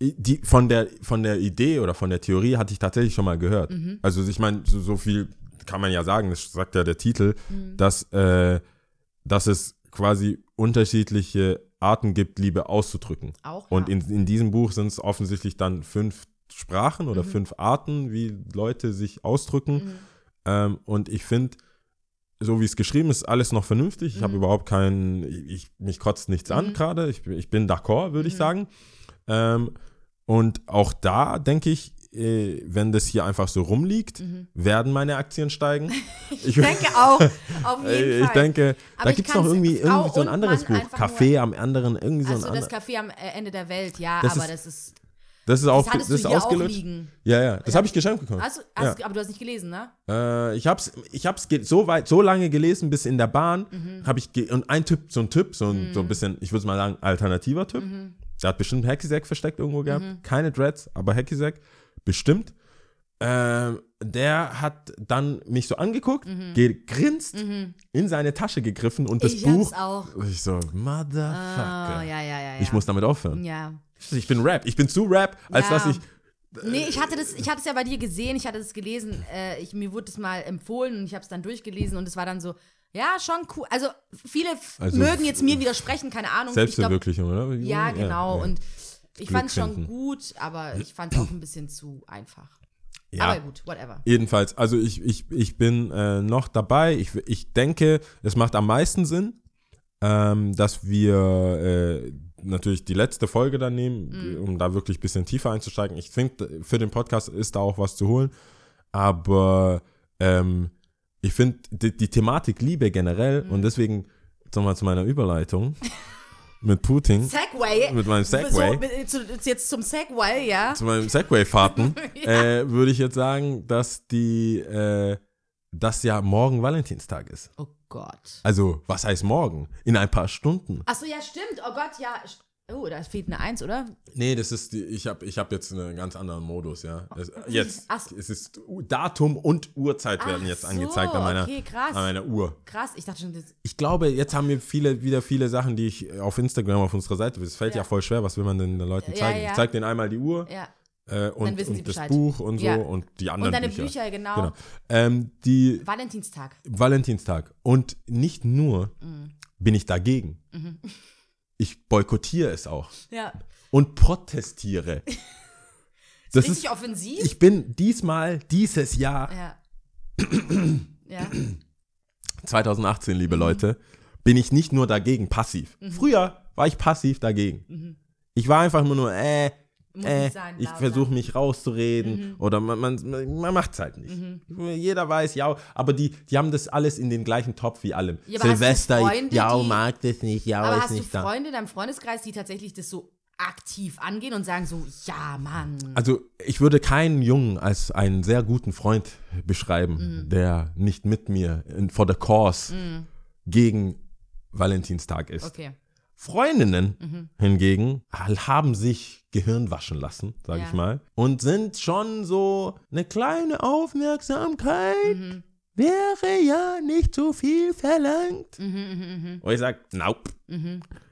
die, von, der, von der Idee oder von der Theorie hatte ich tatsächlich schon mal gehört. Mhm. Also ich meine, so, so viel kann man ja sagen, das sagt ja der Titel, Mhm. dass, äh, dass es quasi unterschiedliche Arten gibt, Liebe auszudrücken. Auch. Und ja. in, in diesem Buch sind es offensichtlich dann fünf Sprachen Mhm. oder fünf Arten, wie Leute sich ausdrücken. Ähm, und ich finde, so wie es geschrieben ist, alles noch vernünftig. Ich habe Mhm. überhaupt keinen, ich, mich kotzt nichts an gerade. Ich, ich bin d'accord, würde ich Mhm. sagen. Ähm, und auch da denke ich, äh, wenn das hier einfach so rumliegt, werden meine Aktien steigen. (laughs) Ich, Mhm. Ich denke auch, auf (laughs) jeden äh, ich Fall. denke, Aber da ich gibt es noch irgendwie, irgendwie so ein anderes Mann Buch. Café am anderen, irgendwie so ein also das anderes. Café am äh, Ende der Welt, ja, Das aber ist- das ist. Das ist auch, Das das ist ausgelutscht. Ja, ja, das habe ich geschenkt bekommen. Hast du, ja. hast, Aber du hast nicht gelesen, ne? Äh, ich hab's, ich hab's so weit, so lange gelesen, bis in der Bahn Mhm. habe ich und ein Typ, so ein Typ, so ein, so ein bisschen, ich würde mal sagen, alternativer Typ. Mhm. Der hat bestimmt Hackisack versteckt irgendwo gehabt. Keine Dreads, aber Hackisack, bestimmt. Ähm, der hat dann mich so angeguckt, gegrinst, in seine Tasche gegriffen und das Mhm. Ich Buch. hab's auch. Ich so, Motherfucker. Oh, ja, ja, ja, ja. Ich muss damit aufhören. Ja. Ich bin Rap. Ich bin zu Rap, als Ja. dass ich Nee, ich hatte das, ich hatte es ja bei dir gesehen, ich hatte es gelesen, äh, ich, mir wurde das mal empfohlen und ich habe es dann durchgelesen und es war dann so, ja, schon cool. Also viele Also mögen jetzt mir widersprechen, keine Ahnung. Glaub, Selbstverwirklichung, oder? ja, genau. ja. Und ich fand es schon gut, aber ich fand es auch ein bisschen zu einfach. Ja. Aber gut, whatever. Jedenfalls, also ich, ich, ich bin äh, noch dabei. Ich, ich denke, es macht am meisten Sinn, ähm, dass wir äh, natürlich die letzte Folge dann nehmen, Mhm. um da wirklich ein bisschen tiefer einzusteigen. Ich finde, für den Podcast ist da auch was zu holen. Aber ähm, ich finde die, die Thematik Liebe generell Mhm. und deswegen, sagen wir mal zu meiner Überleitung (laughs) mit Putin, Segway. mit meinem Segway. So, zu, jetzt zum Segway, ja. zu meinem Segway-Fahrten, (laughs) äh, würde ich jetzt sagen, dass die, äh, dass ja morgen Valentinstag ist. Oh Gott. Also, was heißt morgen? In ein paar Stunden. Achso, ja, stimmt. Oh Gott, ja. Oh, da fehlt eine Eins, oder? Nee, das ist die, ich habe ich hab jetzt einen ganz anderen Modus, ja. Es, jetzt. Ach. Es ist Datum und Uhrzeit werden jetzt so, angezeigt an meiner, okay, krass. an meiner Uhr. Krass, ich dachte schon, das, Ich glaube, jetzt haben wir viele, wieder viele Sachen, die ich auf Instagram auf unserer Seite, es fällt ja. Ja. voll schwer, was will man denn den Leuten Ja, zeigen? ja. Ich zeige denen einmal die Uhr ja. Äh, und, wissen sie und das Bescheid. Buch und so Ja. und die anderen Und deine Bücher. Bücher, genau. Genau. Ähm, die Valentinstag. Valentinstag. Und nicht nur Mhm. bin ich dagegen. (laughs) Ich boykottiere es auch Ja. und protestiere. (laughs) Das Richtig ist, offensiv. ich bin diesmal, dieses Jahr, ja. (clears throat) ja. 2018, liebe Mhm. Leute, bin ich nicht nur dagegen passiv. Früher war ich passiv dagegen. Ich war einfach nur, äh, Mhm. Äh, ich versuche mich rauszureden oder man, man, man macht es halt nicht. Mhm. Jeder weiß, ja, aber die, die haben das alles in den gleichen Topf wie allem. Ja, du Silvester, Freunde, ja, die- mag das nicht, ja, Aber ist hast du nicht da. Freunde in deinem Freundeskreis, die tatsächlich das so aktiv angehen und sagen so, ja, Mann. Also ich würde keinen Jungen als einen sehr guten Freund beschreiben, Mhm. der nicht mit mir in, for the cause gegen Valentinstag ist. Okay. Freundinnen hingegen haben sich Gehirn waschen lassen, sage Ja. ich mal, und sind schon so eine kleine Aufmerksamkeit. Mhm. Wäre ja nicht so viel verlangt. Mhm, Und ich sage, nope.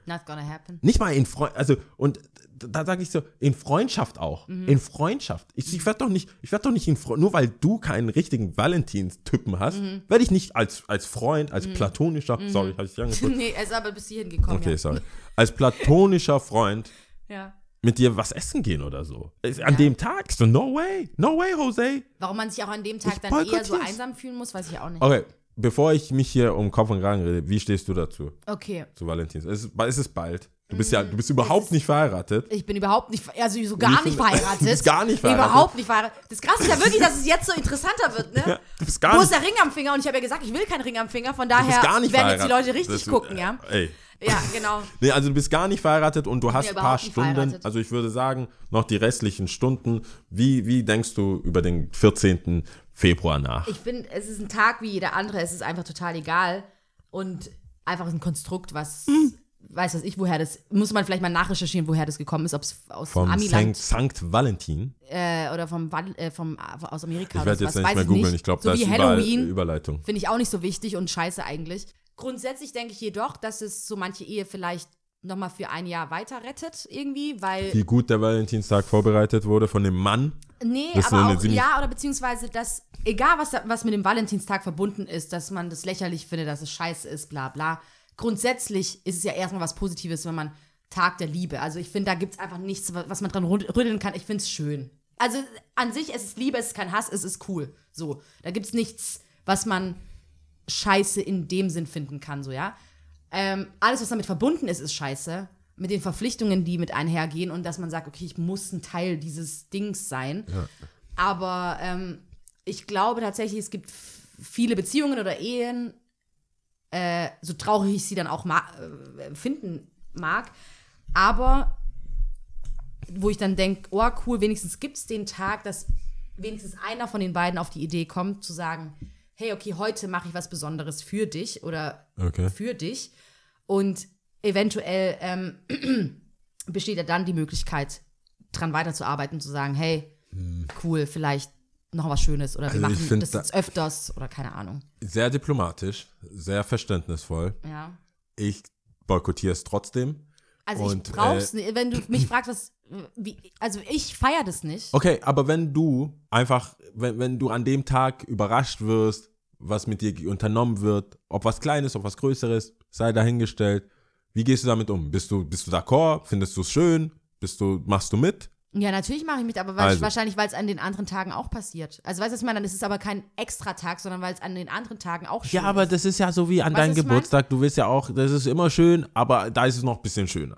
Not gonna happen. Nicht mal in Freund, also und da sage ich so, in Freundschaft auch. Mhm. In Freundschaft. Ich, ich werde doch nicht, ich werde doch nicht in Freund, nur weil du keinen richtigen Valentins-Typen hast, Mhm. werde ich nicht als, als Freund, als platonischer, sorry, habe ich dich angeguckt. (laughs) nee, er ist aber bis hierhin gekommen. Okay, ja. sorry. Als platonischer Freund ja. Mit dir was essen gehen oder so. Ist An dem Tag, so no way, no way, Jose. Warum man sich auch an dem Tag Ich dann eher so einsam fühlen muss, weiß ich auch nicht. Okay, bevor ich mich hier um Kopf und Kragen rede, wie stehst du dazu, Okay. zu Valentins? Es ist, es ist bald. Du bist ja, du bist überhaupt nicht verheiratet. Ich bin überhaupt nicht, also so gar nicht (laughs) verheiratet. Gar nicht verheiratet. Überhaupt nicht verheiratet. Das Krasse ist ja wirklich, dass es jetzt so interessanter wird, ne? (laughs) Ja, du bist gar Wo nicht ist der Ring am Finger? Und ich habe ja gesagt, ich will keinen Ring am Finger. Von daher werden jetzt die. Leute richtig Das- gucken, ja? Ey. Ja, genau. (laughs) Nee, also du bist gar nicht verheiratet und du hast ein paar Stunden, verheiratet. also ich würde sagen, noch die restlichen Stunden. Wie, wie denkst du über den 14. Februar nach? Ich finde, es ist ein Tag wie jeder andere. Es ist einfach total egal. Und einfach ein Konstrukt, was, Hm. weiß was ich, woher das, muss man vielleicht mal nachrecherchieren, woher das gekommen ist, ob es aus Vom Amiland Sankt, Valentin. äh, oder vom, äh, vom, aus Amerika Ich werde jetzt was, nicht weiß mehr ich googeln, nicht. ich glaube, so da wie ist Halloween. Überleitung. Finde ich auch nicht so wichtig und scheiße eigentlich. Grundsätzlich denke ich jedoch, dass es so manche Ehe vielleicht nochmal für ein Jahr weiter rettet, irgendwie, weil. Wie gut der Valentinstag vorbereitet wurde von dem Mann. Nee, Das aber auch, ja, oder beziehungsweise, dass, egal was, was mit dem Valentinstag verbunden ist, dass man das lächerlich findet, dass es scheiße ist, bla bla. Grundsätzlich ist es ja erstmal was Positives, wenn man Tag der Liebe. Also ich finde, da gibt es einfach nichts, wa- was man dran rü- rütteln kann. Ich finde es schön. Also an sich, es ist Liebe, es ist kein Hass, es ist cool. So. Da gibt es nichts, was man scheiße in dem Sinn finden kann, so, ja. Ähm, alles, was damit verbunden ist, ist scheiße. Mit den Verpflichtungen, die mit einhergehen und dass man sagt, okay, ich muss ein Teil dieses Dings sein. Aber ähm, ich glaube tatsächlich, es gibt viele Beziehungen oder Ehen, äh, so traurig ich sie dann auch ma äh, finden mag, aber wo ich dann denke, oh cool, wenigstens gibt es den Tag, dass wenigstens einer von den beiden auf die Idee kommt, zu sagen, hey, okay, heute mache ich was Besonderes für dich oder Okay. für dich. Und eventuell ähm, (clears throat) besteht ja dann die Möglichkeit, dran weiterzuarbeiten, zu sagen, hey, cool, vielleicht noch was Schönes oder wir Hm. Also machen das da- jetzt öfters oder keine Ahnung. Sehr diplomatisch, sehr verständnisvoll. Ja. Ich boykottiere es trotzdem. Also Und, ich brauch's nicht. Wenn du mich fragst, was wie, also ich feiere das nicht. Okay, aber wenn du einfach, wenn, wenn du an dem Tag überrascht wirst, was mit dir unternommen wird, ob was Kleines, ob was Größeres, sei dahingestellt. Wie gehst du damit um? Bist du, bist du d'accord? Findest du es schön? Bist du, machst du mit? Ja, natürlich mache ich mit, aber Also. wahrscheinlich, weil es an den anderen Tagen auch passiert. Also weißt du, was ich meine? Dann ist es aber kein Extra-Tag, sondern weil es an den anderen Tagen auch schön Ja, aber ist. das ist ja so wie an Weißt deinem was ich mein? Geburtstag. Du willst ja auch, das ist immer schön, aber da ist es noch ein bisschen schöner.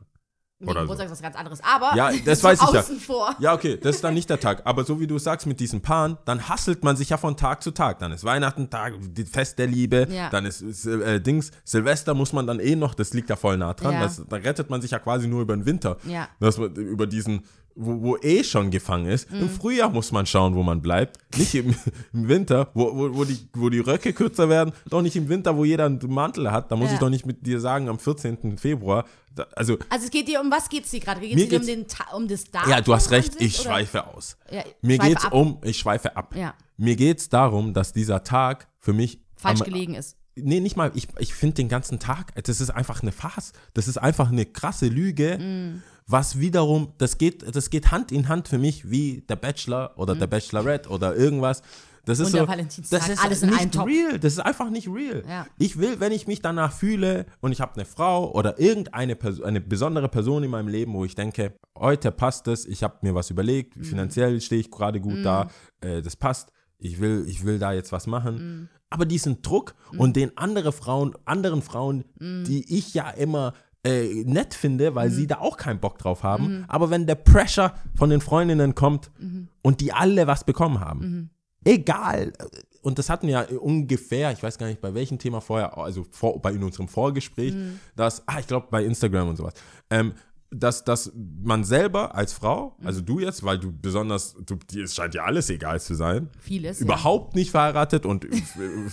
Nee, oder so. Geburtstag ist was ganz anderes. Aber Ja, (laughs) das so weiß ich ja. außen vor. Ja, okay, das ist dann nicht der Tag. Aber so wie du sagst mit diesen Paaren, dann hasselt man sich ja von Tag zu Tag. Dann ist Weihnachten Tag, Fest der Liebe, Ja. dann ist äh, Dings, Silvester muss man dann eh noch, das liegt ja voll nah dran. Ja. Das, da rettet man sich ja quasi nur über den Winter. Ja. Man über diesen, wo, wo eh schon gefangen ist. Mhm. Im Frühjahr muss man schauen, wo man bleibt. Nicht im, (laughs) im Winter, wo, wo, wo, die, wo die Röcke kürzer werden. Doch nicht im Winter, wo jeder einen Mantel hat. Da muss Ja. ich doch nicht mit dir sagen, am 14. Februar. Da, also, Also es geht dir um was geht's dir gerade? Geht es dir um, den um das Datum? ja, du hast recht, ich oder? schweife aus. Ja, Mir schweife geht's ab. um, ich schweife ab. Ja. Mir geht's darum, dass dieser Tag für mich Falsch am- gelegen ist. Nee, nicht mal, ich, ich finde den ganzen Tag, das ist einfach eine Farce. Das ist einfach eine krasse Lüge, Mm. Was wiederum, das geht, das geht Hand in Hand für mich wie der Bachelor oder der Bachelorette oder irgendwas. Das ist so, das ist alles nicht real. Das ist einfach nicht real. Ja. Ich will, wenn ich mich danach fühle und ich habe eine Frau oder irgendeine Person, eine besondere Person in meinem Leben, wo ich denke, heute passt es, ich habe mir was überlegt, Mm. finanziell stehe ich gerade gut da, äh, das passt, ich will, ich will da jetzt was machen. Mm. Aber diesen Druck und den andere Frauen, anderen Frauen, Mm. die ich ja immer äh, nett finde, weil sie da auch keinen Bock drauf haben. Mm. Aber wenn der Pressure von den Freundinnen kommt Mm-hmm. und die alle was bekommen haben, egal. Und das hatten wir ja ungefähr, ich weiß gar nicht bei welchem Thema vorher, also vor, bei in unserem Vorgespräch, Mhm. dass, ah, ich glaube bei Instagram und sowas, ähm, dass, dass man selber als Frau, Mhm. also du jetzt, weil du besonders, du, dir scheint ja alles egal zu sein, Vieles. überhaupt nicht verheiratet und (laughs) äh,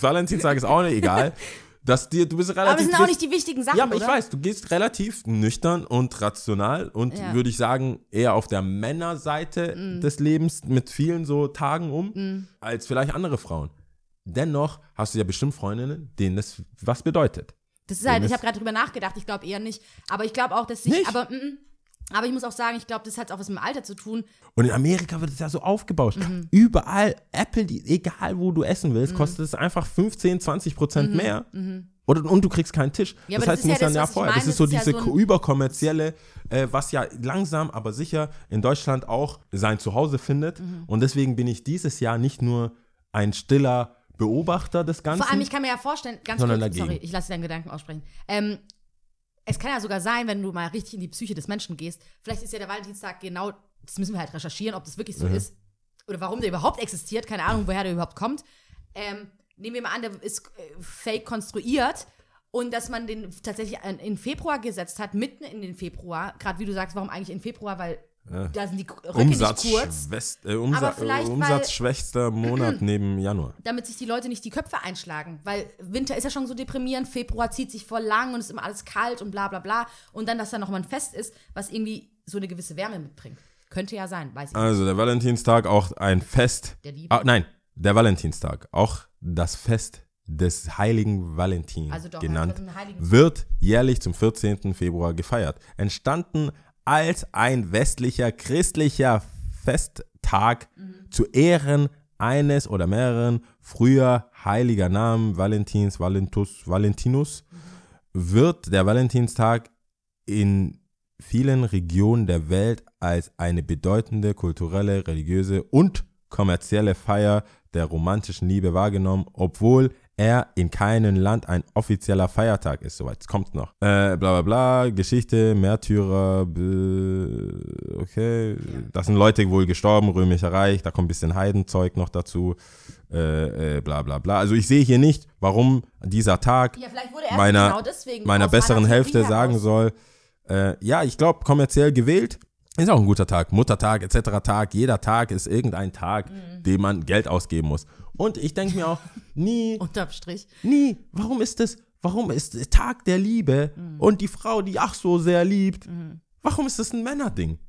Valentinstag ist auch nicht egal, (laughs) dass dir, du bist relativ. Aber es sind auch nicht die wichtigen Sachen, ja, aber ich oder? weiß, du gehst relativ nüchtern und rational und Ja. würde ich sagen, eher auf der Männerseite Mm. des Lebens mit vielen so Tagen um, als vielleicht andere Frauen. Dennoch hast du ja bestimmt Freundinnen, denen das was bedeutet. Das ist halt, Dem ich habe gerade drüber nachgedacht, ich glaube eher nicht. Aber ich glaube auch, dass sich, Nicht? aber, mm, mm. Aber ich muss auch sagen, ich glaube, das hat auch was mit dem Alter zu tun. Und in Amerika wird es ja so aufgebauscht. Mhm. Überall, Apple, die, egal wo du essen willst, kostet es einfach 15, 20 Prozent mehr. Oder, und du kriegst keinen Tisch. Mhm. Ja, das heißt, du ist musst ja dann ja vorher. Das ist so ist ja diese so ein- überkommerzielle, äh, was ja langsam, aber sicher in Deutschland auch sein Zuhause findet. Mhm. Und deswegen bin ich dieses Jahr nicht nur ein stiller Beobachter des Ganzen. Vor allem, ich kann mir ja vorstellen, ganz kurz, dagegen. sorry, ich lasse deinen Gedanken aussprechen. Ähm, es kann ja sogar sein, wenn du mal richtig in die Psyche des Menschen gehst, vielleicht ist ja der Valentinstag genau, das müssen wir halt recherchieren, ob das wirklich so ist oder warum der überhaupt existiert, keine Ahnung, woher der überhaupt kommt. Ähm, nehmen wir mal an, der ist äh, fake konstruiert und dass man den tatsächlich in, in Februar gesetzt hat, mitten in den Februar, gerade wie du sagst, warum eigentlich in Februar, weil da sind die Röcke nicht kurz. Umsatzschwächst- äh, Umsa umsatzschwächster Monat neben Januar. damit sich die Leute nicht die Köpfe einschlagen. Weil Winter ist ja schon so deprimierend, Februar zieht sich voll lang und es ist immer alles kalt und bla bla bla. Und dann, dass da nochmal ein Fest ist, was irgendwie so eine gewisse Wärme mitbringt. Könnte ja sein, weiß ich nicht. Also der Valentinstag auch ein Fest. Der Liebe. Ah, nein, der Valentinstag, auch das Fest des heiligen Valentin Also doch, genannt, also wird jährlich zum 14. Februar gefeiert. Entstanden als ein westlicher christlicher Festtag Mhm. zu Ehren eines oder mehreren früher heiliger Namen Valentins, Valentus, Valentinus, Mhm. wird der Valentinstag in vielen Regionen der Welt als eine bedeutende kulturelle, religiöse und kommerzielle Feier der romantischen Liebe wahrgenommen, obwohl er in keinem Land ein offizieller Feiertag ist. Soweit es kommt noch. Äh, bla bla bla, Geschichte, Märtyrer, bl- okay. Das sind Leute wohl gestorben, römischer Reich, da kommt ein bisschen Heidenzeug noch dazu. Äh, äh, bla bla bla. Also ich sehe hier nicht, warum dieser Tag Ja, er meiner, genau deswegen meiner besseren Hälfte sagen soll, äh, ja, ich glaube, kommerziell gewählt ist auch ein guter Tag. Muttertag etc. Tag, jeder Tag ist irgendein Tag, Mhm. den man Geld ausgeben muss. Und ich denke mir auch, (laughs) nie, Unterm Strich. nie, warum ist es, warum ist der Tag der Liebe Mhm. und die Frau, die ach so sehr liebt, warum ist das ein Männerding?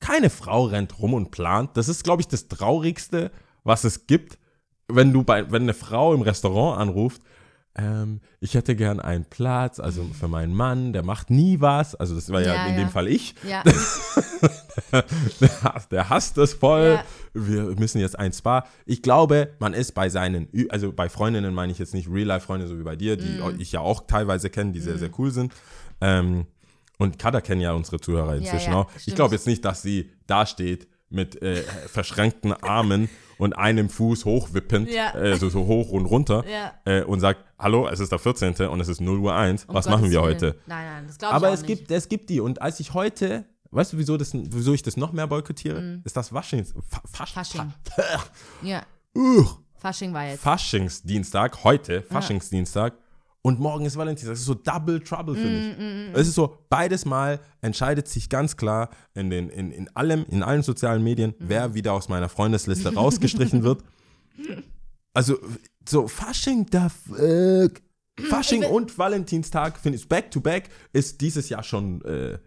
Keine Frau rennt rum und plant. Das ist, glaube ich, das Traurigste, was es gibt, wenn du bei, wenn eine Frau im Restaurant anruft, ähm, ich hätte gern einen Platz, also für meinen Mann, der macht nie was. Also das war ja, Ja, in ja. dem Fall ich. Ja, (laughs) Der, hasst- der hasst das voll. Wir müssen jetzt ein Spa. Ich glaube, man ist bei seinen, also bei Freundinnen meine ich jetzt nicht Real-Life-Freunde, so wie bei dir, die Mhm. ich ja auch teilweise kenne, die sehr, sehr cool sind. Ähm, und Kada kennen ja unsere Zuhörer inzwischen auch. Ich stimmt. glaube jetzt nicht, dass sie dasteht mit äh, verschränkten Armen und einem Fuß hochwippend, Ja. äh, so, so hoch und runter Ja. äh, und sagt, hallo, es ist der 14. und es ist 0 Uhr 1, um was Gottes machen wir Willen. heute? Nein, nein, das glaube ich Aber auch es nicht. gibt, es gibt die. Und als ich heute, weißt du, wieso, das, wieso ich das noch mehr boykottiere? Mhm. Ist das Waschings, Fa, Fasch, Fasching. Ja, (laughs) Ugh. Fasching war jetzt. Faschingsdienstag, heute, Faschingsdienstag. Und morgen ist Valentinstag. Das ist so Double Trouble für Mm, mich. Es ist so, beides Mal entscheidet sich ganz klar in, den, in, in allem, in allen sozialen Medien, Mm. wer wieder aus meiner Freundesliste rausgestrichen wird. (laughs) Also, so Fasching, da, äh, Fasching und Valentinstag, finde ich, back to back, ist dieses Jahr schon, äh,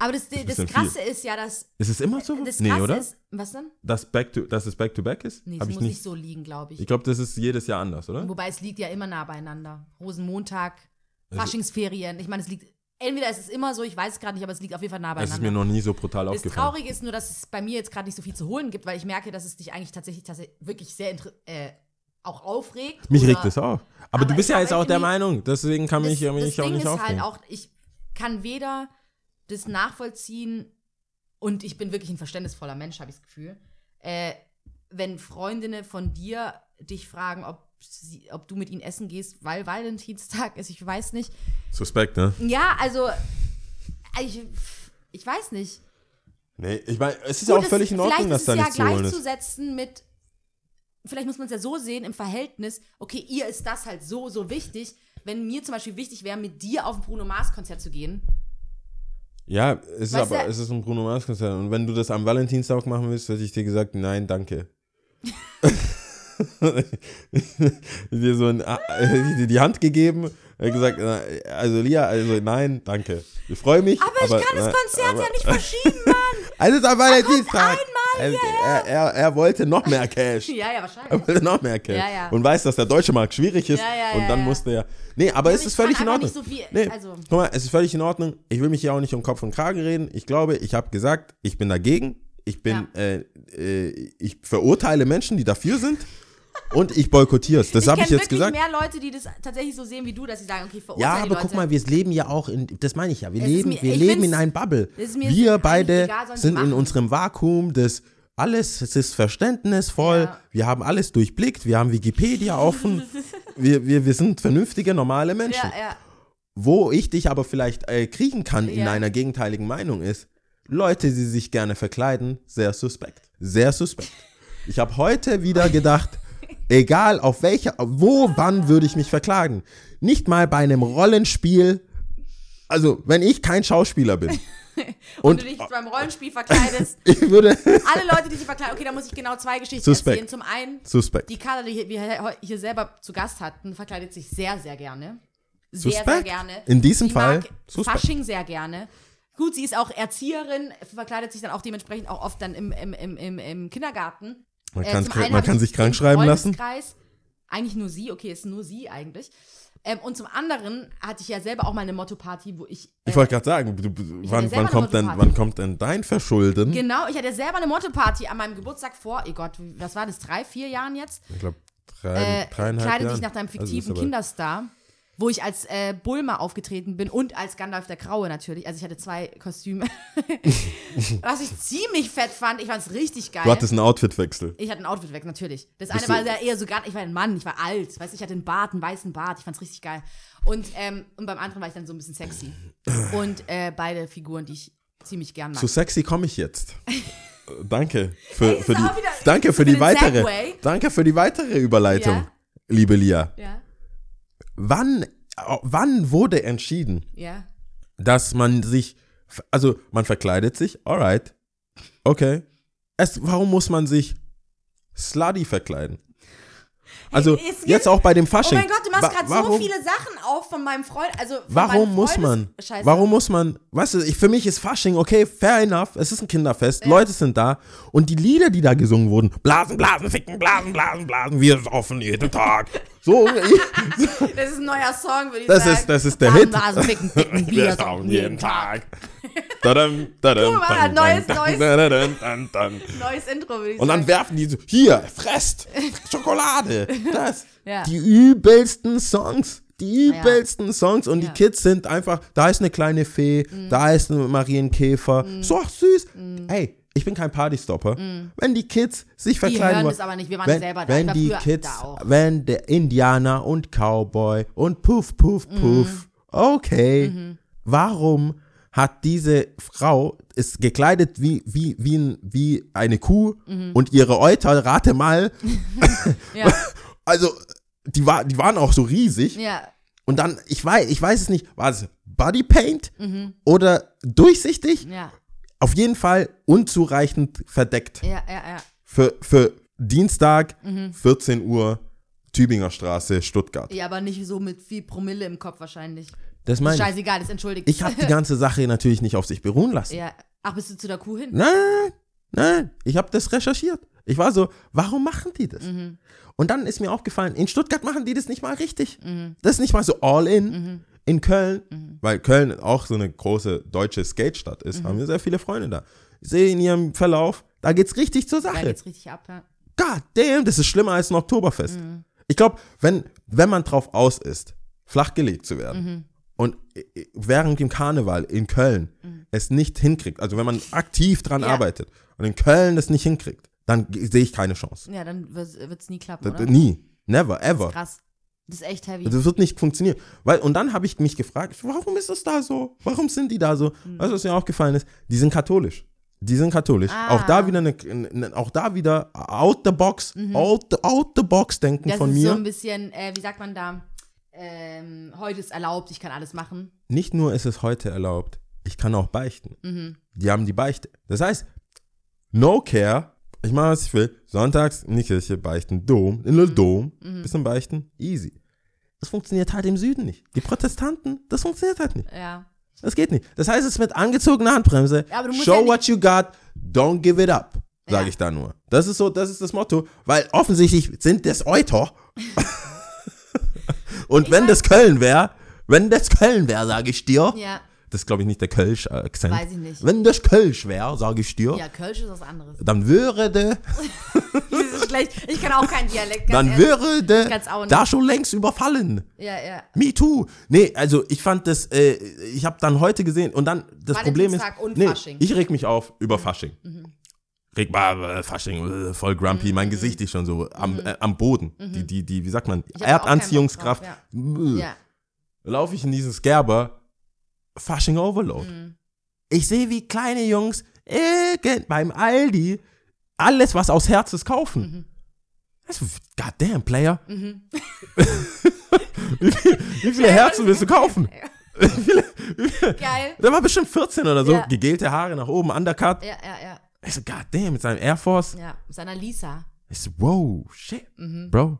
Aber das, das, bisschen Krasse ist ja, dass. ist es immer so? Das nee, oder? ist. Was denn? dass, back to, dass es back to back ist? Nee, es muss ich nicht. nicht. so liegen, glaube ich. Ich glaube, das ist jedes Jahr anders, oder? Wobei es liegt ja immer nah beieinander. Rosenmontag, Also Faschingsferien. Ich meine, es liegt. Entweder ist es immer so, ich weiß es gerade nicht, aber es liegt auf jeden Fall nah Es ist beieinander. mir noch nie so brutal Das aufgefallen. Traurige ist nur, dass es bei mir jetzt gerade nicht so viel zu holen gibt, weil ich merke, dass es dich eigentlich tatsächlich, tatsächlich wirklich sehr äh, auch aufregt. Mich oder- regt es auf. Aber, Aber du bist ja jetzt auch der Meinung, deswegen kann mich, das, mich das auch Ding nicht ist aufregen. halt auch, ich kann weder das nachvollziehen und ich bin wirklich ein verständnisvoller Mensch, habe ich das Gefühl. Äh, wenn Freundinnen von dir dich fragen, ob, sie, ob du mit ihnen essen gehst, weil Valentinstag ist, ich weiß nicht. Suspekt, ne? Ja, also ich, ich weiß nicht. Nee, ich meine, es ist Gut, auch völlig es- in Ordnung, vielleicht dass ist da es ja nichts zu holen ist. gleichzusetzen mit, vielleicht muss man es ja so sehen im Verhältnis, okay, ihr ist das halt so, so wichtig. Wenn mir zum Beispiel wichtig wäre, mit dir auf ein Bruno Mars Konzert zu gehen, Ja, es ist Weißt aber, du- es ist ein Bruno Mars Konzert. Und wenn du das am Valentinstag machen willst, hätte ich dir gesagt, nein, danke. (laughs) dir so ein, äh, dir die Hand gegeben, äh, gesagt, also Lia, also nein, danke. Ich freue mich. aber, ich kann das Konzert aber- ja nicht verschieben, Mann. (laughs) Es ist am Valentinstag. Also, er, er, er wollte noch mehr (laughs) Cash. ja, ja, Er wahrscheinlich. wollte noch mehr Cash. Ja, ja. Und weiß, dass der deutsche Markt schwierig ist. Ja, und dann musste er. Nee, aber es ist völlig in Ordnung. nicht so viel- nee, also- guck mal, es ist völlig in Ordnung. Ich will mich hier auch nicht um Kopf und Kragen reden. Ich glaube, ich habe gesagt, ich bin dagegen. Ich bin, äh, äh, ich verurteile Menschen, die dafür sind. Und ich boykottiere es. Das habe ich jetzt gesagt. mehr Leute, die das tatsächlich so sehen wie du, dass sie sagen, okay, verurteile Ja, aber guck mal, wir leben ja auch in, das meine ich ja, wir Es leben, mir- wir leben in einem Bubble. es Wir beide egal, sind in machen. unserem Vakuum des alles, es ist verständnisvoll, Ja. wir haben alles durchblickt, wir haben Wikipedia offen, (laughs) wir, wir, wir sind vernünftige, normale Menschen. ja, ja. Wo ich dich aber vielleicht äh, kriegen kann in einer gegenteiligen Meinung ist, Leute, die sich gerne verkleiden, sehr suspekt. Sehr suspekt. Ich habe heute wieder (laughs) gedacht, egal auf welcher, wo, wann würde ich mich verklagen. Nicht mal bei einem Rollenspiel, also wenn ich kein Schauspieler bin. (laughs) Und, du dich beim Rollenspiel verkleidest. (laughs) ich würde, (laughs) Alle Leute, die sich verkleiden, okay, da muss ich genau zwei Geschichten Suspekt. erzählen. Zum einen, suspekt. die Kader, die wir hier selber zu Gast hatten, verkleidet sich sehr, sehr gerne. Sehr, sehr Suspekt? gerne. In diesem sie Fall mag suspekt. Fasching sehr gerne. Gut, sie ist auch Erzieherin, verkleidet sich dann auch dementsprechend auch oft dann im, im, im, im, im Kindergarten. Man, Äh, einen man kann ich sich krank schreiben lassen. Eigentlich nur sie, okay, ist nur sie eigentlich. Ähm, und zum anderen hatte ich ja selber auch mal eine Motto-Party, wo ich. Ich äh, wollte gerade sagen, du, wann, wann, kommt denn, wann kommt denn dein Verschulden? Genau, ich hatte selber eine Motto-Party an meinem Geburtstag vor, oh Gott, was war das, drei, vier Jahren jetzt? Ich glaube, drei, Äh, dreieinhalb kleide dich nach deinem Also fiktiven aber- Kinderstar, wo ich als äh, Bulma aufgetreten bin und als Gandalf der Graue natürlich. Also ich hatte zwei Kostüme. (laughs) Was ich ziemlich fett fand, ich fand es richtig geil. Du hattest einen Outfitwechsel. ich hatte einen Outfit weg, natürlich. Das Bist eine war ja eher so gar, ich war ein Mann, ich war alt, weißt ich hatte einen Bart, einen weißen Bart, ich fand's richtig geil. Und, ähm, und beim anderen war ich dann so ein bisschen sexy. Und äh, beide Figuren, die ich ziemlich gern mag. Zu sexy komme ich jetzt. (laughs) Danke für, ist für die, wieder- danke für für die weitere, Segway. danke für die weitere Überleitung, Ja. liebe Lia. ja, Wann, wann wurde entschieden, ja. dass man sich, also man verkleidet sich, alright, okay. Es, warum muss man sich slutty verkleiden? Also gibt- jetzt auch bei dem Oh Fasching. mein Gott, du machst gerade so viele Sachen auf von meinem Freund. Also Warum muss man? Scheiße. Warum muss man? Weißt du, ich, für mich ist Fasching okay, fair enough. Es ist ein Kinderfest, Leute sind da und die Lieder, die da gesungen wurden, blasen, blasen, ficken, blasen, blasen, blasen, wir saufen jeden Tag. (laughs) So, (laughs) Das ist ein neuer Song, würde ich das sagen. ist, das ist der Hit. Blasen, ficken, (laughs) wir Bier saufen jeden Tag. (laughs) Dadam, dadam, Guck mal, neues- neues-. Neues Intro, würde ich Und dann sagen. werfen die so, hier, fresst, Schokolade, das. Ja. Die übelsten Songs. Die übelsten Songs und Ja. Mhm. die Kids sind einfach, da ist eine kleine Fee, da ist ein Marienkäfer, so ach, süß. Ey, ich bin kein Partystopper. Wenn die Kids sich verkleiden hören wollen, das aber nicht, wir waren wenn, selber da, wenn die Kids, wenn der Indianer und Cowboy und Puff, Puff, Mhm. Puff, okay, warum hat diese Frau ist gekleidet wie, wie, wie, ein, wie eine Kuh Mhm. und ihre Euter, rate mal, (laughs) (laughs) Ja, also die, war, die waren auch so riesig. ja. Und dann, ich weiß, ich weiß es nicht, war es Bodypaint oder durchsichtig? Mhm. Ja, Auf jeden Fall unzureichend verdeckt. ja, ja, ja. Für, für Dienstag, Mhm. 14 Uhr, Tübinger Straße, Stuttgart. Ja, aber nicht so mit viel Promille im Kopf wahrscheinlich. Das meine. Scheißegal, das entschuldigt. Ich habe die (laughs) ganze Sache natürlich nicht auf sich beruhen lassen. ja. Ach, bist du zu der Kuh hin? Nein, nein, ich habe das recherchiert. Ich war so, warum machen die das? Mhm. Und dann ist mir aufgefallen, in Stuttgart machen die das nicht mal richtig. Das ist nicht mal so all in. Mhm. In Köln, weil Köln auch so eine große deutsche Skate-Stadt ist, Mhm. haben wir sehr viele Freunde da. Ich sehe in ihrem Verlauf, da geht's richtig zur Da Sache. geht's richtig ab, ja. God damn, das ist schlimmer als ein Oktoberfest. Mhm. Ich glaube, wenn, wenn man drauf aus ist, flachgelegt zu werden Mhm. und äh, während dem Karneval in Köln es nicht hinkriegt, also wenn man aktiv dran Mhm. Ja. arbeitet und in Köln das nicht hinkriegt, dann sehe ich keine Chance. Ja, dann wird es nie klappen, D- oder? d- Nie. Never, ever. Krass. Das ist echt heavy. Das wird nicht funktionieren. Weil, und dann habe ich mich gefragt, warum ist das da so? Warum sind die da so? Hm. Weißt du, was mir aufgefallen ist? Die sind katholisch. Die sind katholisch. Ah. Auch da wieder eine, auch da wieder out the box, out, the, out the box denken Mhm. das von ist mir. so ein bisschen, äh, wie sagt man da, ähm, heute ist erlaubt, ich kann alles machen. Nicht nur ist es heute erlaubt, ich kann auch beichten. Mhm. Die haben die Beichte. Das heißt, no care, ich mache, was ich will. Sonntags in die Kirche beichten, Dom, in Mhm. Dom, bisschen beichten, easy. Das funktioniert halt im Süden nicht. Die Protestanten, das funktioniert halt nicht. Ja. Das geht nicht. Das heißt, es ist mit angezogener Handbremse. Show ja what you got, don't give it up, sage Ja. ich da nur. Das ist so, das ist das Motto, weil offensichtlich sind das Euter. (laughs) Und wenn das Köln wäre, wenn das Köln wäre, sage ich dir, Ja. Das ist glaube ich nicht der Kölsch-Akzent. Weiß ich nicht. Wenn das Kölsch wäre, sage ich dir, Ja, Kölsch ist was anderes. dann würde, (laughs) Das ist schlecht. Ich kann auch keinen Dialekt. dann ehrlich. würde kann's auch nicht. da schon längst überfallen. Ja, ja. Me too. Nee, also ich fand das, äh, ich habe dann heute gesehen und dann das Problem ist, und nee, Fasching. ich reg mich auf über Fasching. Reg mal äh, Fasching, äh, voll grumpy, mein Gesicht ist schon so am, äh, am Boden. Die, die, die, wie sagt man, Erdanziehungskraft. drauf, Äh, Ja. Laufe ich in diesen Skerber, Fasching Overload. Mhm. Ich sehe, wie kleine Jungs irgend beim Aldi alles, was aus Herz ist, kaufen. Mhm. Das ist, goddamn, Player. (laughs) wie, viel, wie viele Herzen willst du kaufen? (laughs) Geil. Der war bestimmt 14 oder so. Ja. Gegelte Haare nach oben, Undercut. Ja, ja, ja. Ich so, goddamn, mit seinem Air Force. Ja, mit seiner Lisa. Ich so, wow, shit, Mhm. Bro.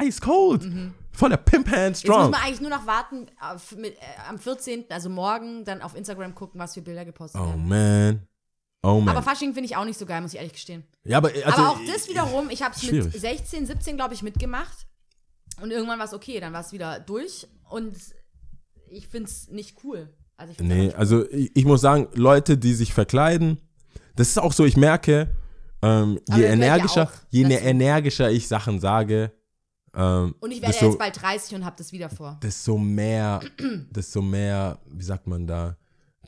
Ice cold. Voll der Pimp Hand Jetzt muss strong. man eigentlich nur noch warten, auf, mit, äh, am 14., also morgen, dann auf Instagram gucken, was für Bilder gepostet Oh werden. man. Oh man. Aber Fasching finde ich auch nicht so geil, muss ich ehrlich gestehen. ja, aber, also, aber auch das wiederum, ich habe es mit schwierig. 16, 17, glaube ich, mitgemacht. Und irgendwann war es okay, dann war es wieder durch. Und ich finde es nicht cool. Also ich Nee, einfach- also ich, ich muss sagen, Leute, die sich verkleiden, das ist auch so, ich merke, ähm, je energischer, auch je energischer ich Sachen sage, ähm, und ich werde ja desto, jetzt bald 30 und habe das wieder vor. desto mehr, (clears throat) desto mehr, wie sagt man da,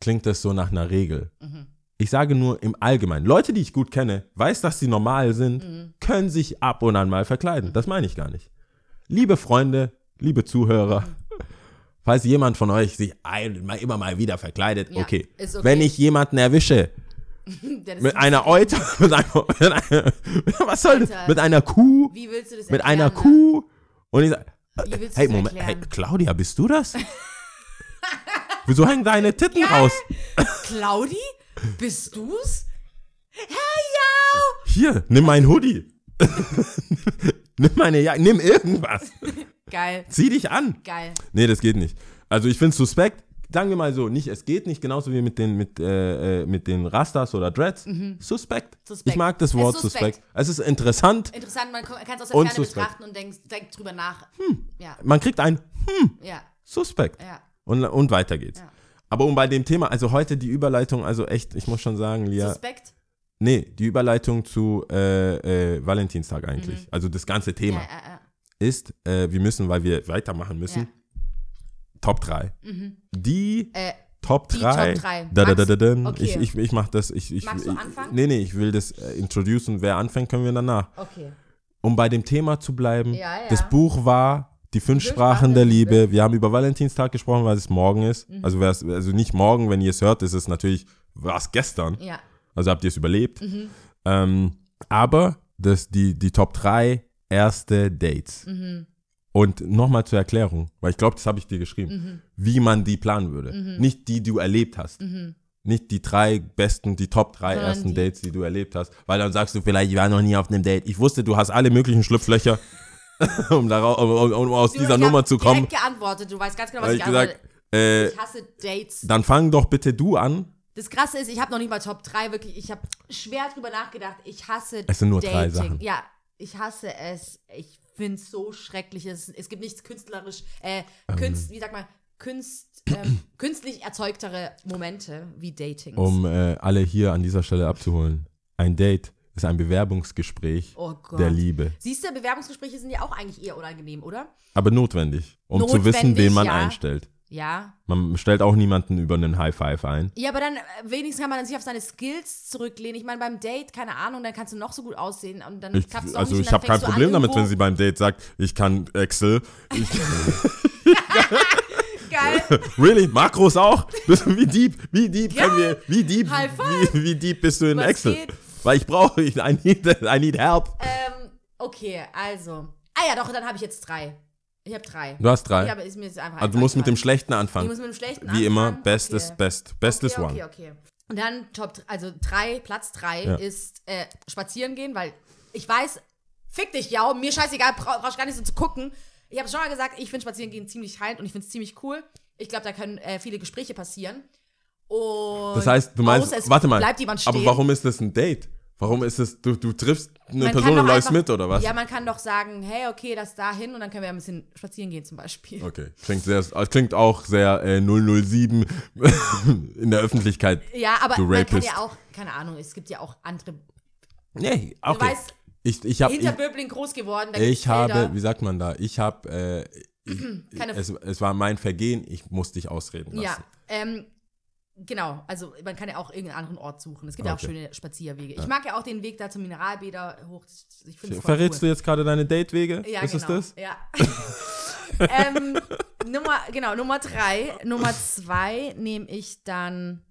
klingt das so nach einer Regel. Mhm. Ich sage nur im Allgemeinen, Leute, die ich gut kenne, weiß, dass sie normal sind, Mhm. können sich ab und an mal verkleiden. Das meine ich gar nicht. Liebe Freunde, liebe Zuhörer, Mhm. falls jemand von euch sich ein, immer mal wieder verkleidet, Ja, okay. okay. Wenn ich jemanden erwische (laughs) Das mit einer Euter, (laughs) mit einer, mit einer was soll das? Mit einer Kuh, Wie willst du das mit erklären, einer ne? Kuh und ich sage, hey, Moment, hey, erklären? Claudia, bist du das? (laughs) Wieso hängen deine Titten raus? Claudi? Bist du's? Hey, yo! Hier, nimm mein Hoodie. Nimm meine Jacke, nimm irgendwas. Geil. Zieh dich an. Geil. Nee, das geht nicht. Also ich finde suspekt, sagen wir mal so, nicht, es geht nicht, genauso wie mit den, mit, äh, äh, mit den Rastas oder Dreads. Suspekt. Suspekt. Ich mag das Mhm. Es Wort ist suspekt. suspekt. Es ist interessant. Interessant, man kann es aus der Und Ferne suspekt. betrachten und denkt, denkt drüber nach. Ja, Man kriegt ein ja, Suspekt. ja. Und, und weiter geht's. Aber um bei dem Thema, also heute die Überleitung, also echt, ich muss schon sagen, Lia, Suspekt? nee, die Überleitung zu äh, äh, Valentinstag eigentlich, also das ganze Thema ist, äh, wir müssen, weil wir weitermachen müssen. Top 3. Die Äh, Top Die 3. Top drei. Da, da, da, okay. Ich, ich, ich mach das. Ich, ich, Magst du ich, anfangen? Nee, nee, ich will das äh, introducen. Wer anfängt, können wir danach. okay. Um bei dem Thema zu bleiben, Ja, ja. das Buch war Die fünf Sprachen der Liebe. Wir haben über Valentinstag gesprochen, weil es morgen ist. Mhm. Also, also nicht morgen, wenn ihr es hört, ist es natürlich, war es gestern. Ja. Also habt ihr es überlebt. Mhm. Ähm, aber das, die, die Top 3 erste Dates. Mhm. Und nochmal zur Erklärung, weil ich glaube, das habe ich dir geschrieben, Mhm. wie man die planen würde. Nicht die, die du erlebt hast. Nicht die drei besten, die Top 3 Sondern ersten die- Dates, die du erlebt hast. Weil dann sagst du vielleicht, ich war noch nie auf einem Date. Ich wusste, du hast alle möglichen Schlupflöcher, (laughs) um, darauf, um, um aus Du, dieser ich Nummer zu kommen. direkt geantwortet. Du weißt ganz genau, was Habe ich ich gesagt, äh, Ich hasse Dates. dann fang doch bitte du an. Das Krasse ist, ich habe noch nicht mal Top 3 wirklich. Ich habe schwer drüber nachgedacht. Ich hasse Es sind nur Dating. drei Sachen. Ja, ich hasse es. Ich finde es so schrecklich. Es, es gibt nichts künstlerisch, äh, Künst, wie sagt man, Künst, ähm, (clears throat) künstlich erzeugtere Momente wie Datings. Um äh, alle hier an dieser Stelle abzuholen. Ein Date ist ein Bewerbungsgespräch oh Gott. der Liebe. Siehst du, Bewerbungsgespräche sind ja auch eigentlich eher unangenehm, oder? Aber notwendig, um zu Notwendig, wissen, wen man ja. einstellt. Ja. Man stellt auch niemanden über einen High Five ein. Ja, aber dann äh, wenigstens kann man sich auf seine Skills zurücklehnen. Ich meine, beim Date, keine Ahnung, dann kannst du noch so gut aussehen und dann Ich, klappt's auch also nicht. ich habe kein du Problem damit, wenn sie beim Date sagt, ich kann Excel. Ich, (laughs) (laughs) Geil. really? Makros auch? Du- Wie deep? Wie deep Ja. können wir? Wie deep? High five. Wie, wie deep bist du in Was Excel? geht? Weil ich brauche, ich, I need, I need help. Ähm, okay, also. Ah ja, doch, dann habe ich jetzt drei. Ich habe drei. Du hast drei. Ja, aber ist mir jetzt einfach also du musst mit dem. Schlechten Ich anfangen. muss mit dem schlechten Wie immer, anfangen. best okay. is best. Best is okay, one. Okay, okay. Und dann Top, also drei, Platz drei Ja. ist äh, spazieren gehen, weil ich weiß, fick dich, ja, mir scheißegal, brauch, brauchst gar nicht so zu gucken. Ich habe schon mal gesagt, ich finde spazieren gehen ziemlich heil und ich finde es ziemlich cool. Ich glaube, da können äh, viele Gespräche passieren. Und Das heißt, du meinst, warte mal, aber warum ist das ein Date? Warum ist es, du, du triffst eine Man Person und läufst einfach- mit oder was? Ja, man kann doch sagen, hey, okay, das dahin und dann können wir ein bisschen spazieren gehen zum Beispiel. Okay, klingt, sehr, klingt auch sehr äh, 007 (laughs) in der Öffentlichkeit. Ja, aber Du man kann ja auch, keine Ahnung, es gibt ja auch andere. Nee, okay. weißt, ich ich habe Hinter ich, Böbling groß geworden, ich habe, wie sagt man da? Ich habe äh, (clears throat) es, es war mein Vergehen, ich musste dich ausreden lassen. Ja, ähm, genau. Also man kann ja auch irgendeinen anderen Ort suchen. Es gibt ja auch Okay. schöne Spazierwege. Ich mag ja auch den Weg da zum Mineralbäder hoch. Ich Verrätst du jetzt gerade deine Datewege? Ja, ist genau. das? Ja. (laughs) ähm, Nummer, genau, Nummer drei. Nummer zwei nehme ich dann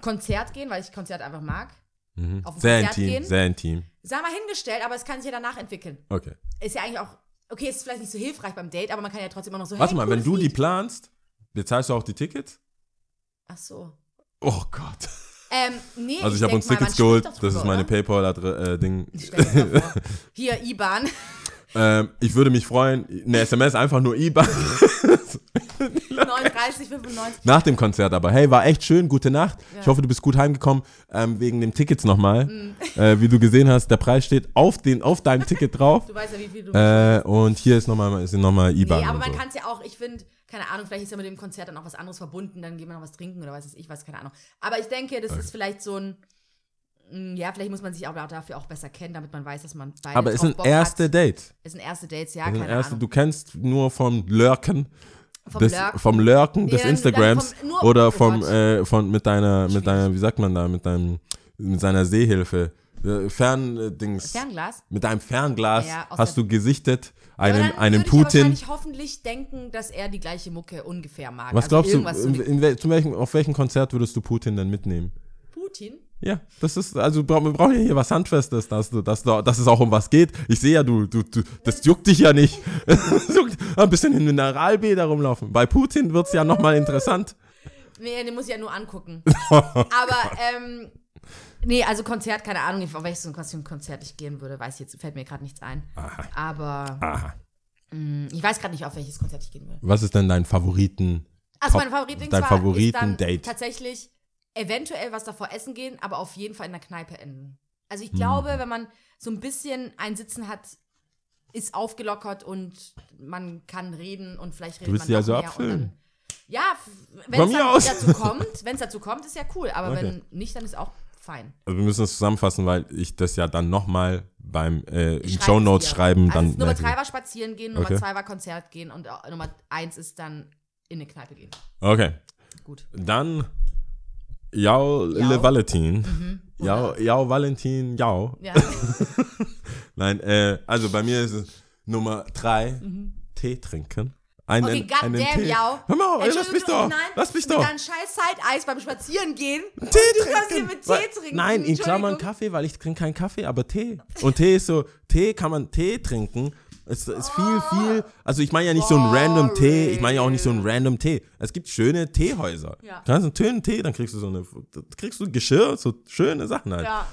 Konzert gehen, weil ich Konzert einfach mag. Mhm. Auf ein Sehr Konzert intim, gehen? sehr intim. Sag mal hingestellt, aber es kann sich ja danach entwickeln. Okay. Ist ja eigentlich auch, okay, ist vielleicht nicht so hilfreich beim Date, aber man kann ja trotzdem immer noch so, Warte hey, mal, wenn du die Lied. planst, bezahlst du auch die Tickets? Ach so. Oh Gott. Ähm, nee, Also ich habe uns mal, Tickets geholt, das ist meine? Paypal-Ding. Vor. Hier, IBAN. ähm, ich würde mich freuen, eine SMS einfach nur IBAN 39, 95. nach dem Konzert. Aber hey, war echt schön, gute Nacht. Ich Ja. hoffe, du bist gut heimgekommen. Ähm, wegen dem Tickets nochmal. Mhm. Äh, wie du gesehen hast, der Preis steht auf, den, auf deinem Ticket drauf. (laughs) Du weißt ja, wie viel du. Äh, und hier ist nochmal, sind nochmal IBAN. nee, aber man so. kann es ja auch, ich finde, keine Ahnung, vielleicht ist ja mit dem Konzert dann auch was anderes verbunden, dann gehen wir noch was trinken oder was weiß ich, weiß keine Ahnung. Aber ich denke, das ist vielleicht so ein, mm, ja, vielleicht muss man sich aber dafür auch besser kennen, damit man weiß, dass man beide aber es sind erste hat. Dates. Es sind erste Dates, ja, Es keine erste, Ahnung. du kennst nur vom Lurken. Vom des, Lurken. vom Lurken des dann- Instagrams vom- nur- oder oh vom äh, von mit deiner mit deiner wie sagt man da mit deinem mit seiner Sehhilfe Ferndings Fernglas? mit deinem Fernglas Ja, hast du gesichtet einen dann einen würde ich Putin wahrscheinlich hoffentlich denken, dass er die gleiche Mucke ungefähr mag. was Also glaubst du in, in, wel- welchem, auf welchem Konzert würdest du Putin denn mitnehmen Putin? ja das ist also wir brauchen ja hier was handfestes dass dass, dass es auch um was geht ich sehe ja du du, du das juckt dich ja nicht (laughs) ein bisschen in Mineralbäder rumlaufen bei Putin wird's ja noch mal interessant Nee, den muss ich ja nur angucken. (laughs) Aber, ähm, Nee, also Konzert, keine Ahnung, auf welches so Konzert ich gehen würde, weiß ich jetzt, fällt mir gerade nichts ein. Aha. Aber Aha. mh, ich weiß gerade nicht, auf welches Konzert ich gehen würde. Was ist denn dein Favoriten? Also Top- mein Favorit dein Favoriten-Date? tatsächlich eventuell was davor essen gehen, aber auf jeden Fall in der Kneipe enden. Also Hm. ich glaube, wenn man so ein bisschen ein Sitzen hat, ist aufgelockert und man kann reden und vielleicht redet willst man also mehr abfüllen? Ja, wenn es dazu kommt, wenn es dazu kommt, ist ja cool. Aber Okay. wenn nicht, dann ist auch fein. Also wir müssen es zusammenfassen, weil ich das ja dann nochmal beim äh, Show es Notes schreiben. Also dann Nummer drei war spazieren gehen, Nummer Okay. zwei war Konzert gehen und äh, Nummer eins ist dann in eine Kneipe gehen. Okay, Gut. dann Jao Le. Valentin. Jao, Jao Valentin, Jao. Ja. (laughs) Nein, äh, also bei mir ist es Nummer drei, Tee trinken. Mhm. Okay, goddamn, Tee. Yao. Hör mal, ey, lass mich doch. Nein, lass mich mit doch. deinem scheiß Side-Eis beim Spazierengehen. Tee du trinken. kannst hier mit Tee Weil- trinken. Nein, in Klammern. Kaffee, weil ich trinke keinen Kaffee, aber Tee. Und Tee ist so, Tee kann man Tee trinken. Es ist viel, viel. Also ich meine ja nicht so einen random Tee, ich meine ja auch nicht so einen random Tee. Es gibt schöne Teehäuser. Ja. Du kannst einen schönen Tee, dann kriegst du so eine, kriegst du Geschirr, so schöne Sachen halt. Ja.